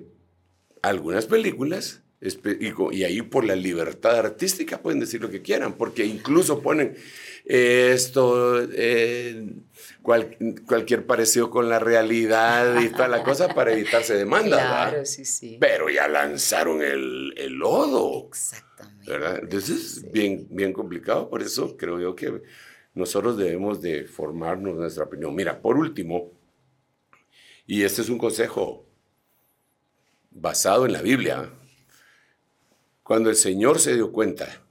algunas películas y, ahí por la libertad artística pueden decir lo que quieran, porque incluso ponen esto, eh, cualquier parecido con la realidad y toda la cosa para evitarse demandas. Claro, sí, sí. Pero ya lanzaron el, lodo. Exactamente. ¿verdad? Entonces es bien, bien complicado, por eso creo yo que nosotros debemos de formarnos nuestra opinión. Mira, por último, y este es un consejo basado en la Biblia, cuando el Señor se dio cuenta,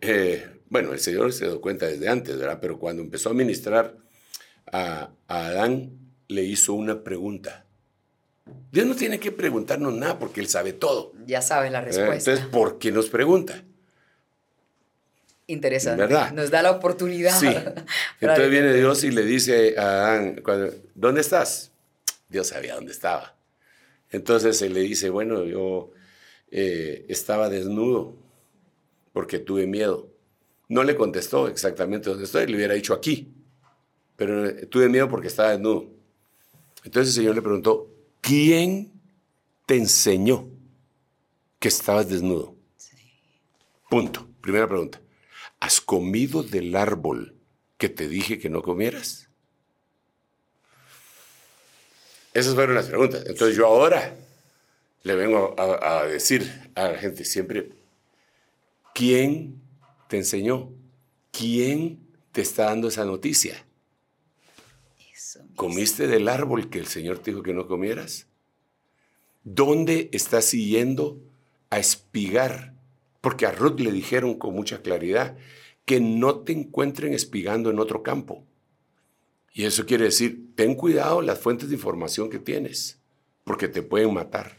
eh, bueno, el Señor se dio cuenta desde antes, ¿verdad? Pero cuando empezó a ministrar a, Adán, le hizo una pregunta. Dios no tiene que preguntarnos nada porque Él sabe todo. Ya sabe la respuesta. Entonces, ¿por qué nos pregunta? Interesante. ¿verdad? Nos da la oportunidad. Sí. Entonces viene Dios y le dice a Adán, ¿dónde estás? Dios sabía dónde estaba. Entonces él le dice, bueno, yo eh, estaba desnudo porque tuve miedo. No le contestó exactamente dónde estoy, le hubiera dicho aquí, pero eh, tuve miedo porque estaba desnudo. Entonces el Señor le preguntó, ¿quién te enseñó que estabas desnudo? Punto. Primera pregunta. ¿Has comido del árbol que te dije que no comieras? Esas fueron las preguntas. Entonces yo ahora le vengo a, decir a la gente siempre, ¿quién te enseñó? ¿Quién te está dando esa noticia? ¿Comiste del árbol que el Señor te dijo que no comieras? ¿Dónde estás siguiendo a espigar? Porque a Ruth le dijeron con mucha claridad que no te encuentren espigando en otro campo. Y eso quiere decir, ten cuidado las fuentes de información que tienes, porque te pueden matar.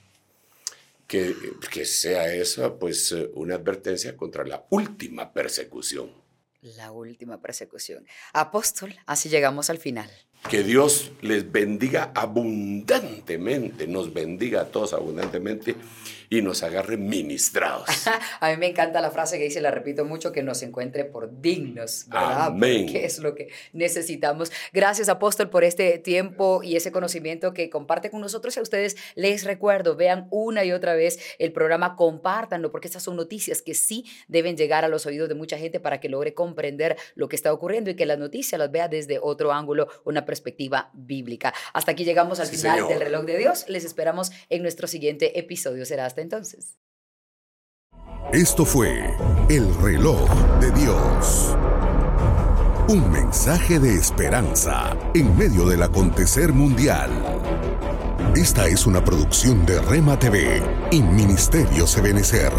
Que, que sea esa, pues, eh, una advertencia contra la última persecución. La última persecución. Apóstol, así llegamos al final. Que Dios les bendiga abundantemente, nos bendiga a todos abundantemente y nos agarre ministrados. a mí me encanta la frase que dice, la repito mucho, que nos encuentre por dignos, ¿verdad? Amén. Porque es lo que necesitamos. Gracias, apóstol, por este tiempo y ese conocimiento que comparte con nosotros. Y a ustedes les recuerdo, vean una y otra vez el programa, compártanlo, porque estas son noticias que sí deben llegar a los oídos de mucha gente para que logre comprender lo que está ocurriendo y que las noticias las vea desde otro ángulo, una perspectiva bíblica. Hasta aquí llegamos al final del reloj de Dios. Les esperamos en nuestro siguiente episodio. Será entonces. Esto fue El reloj de Dios. Un mensaje de esperanza en medio del acontecer mundial. Esta es una producción de Rema TV y Ministerio Sebenecer.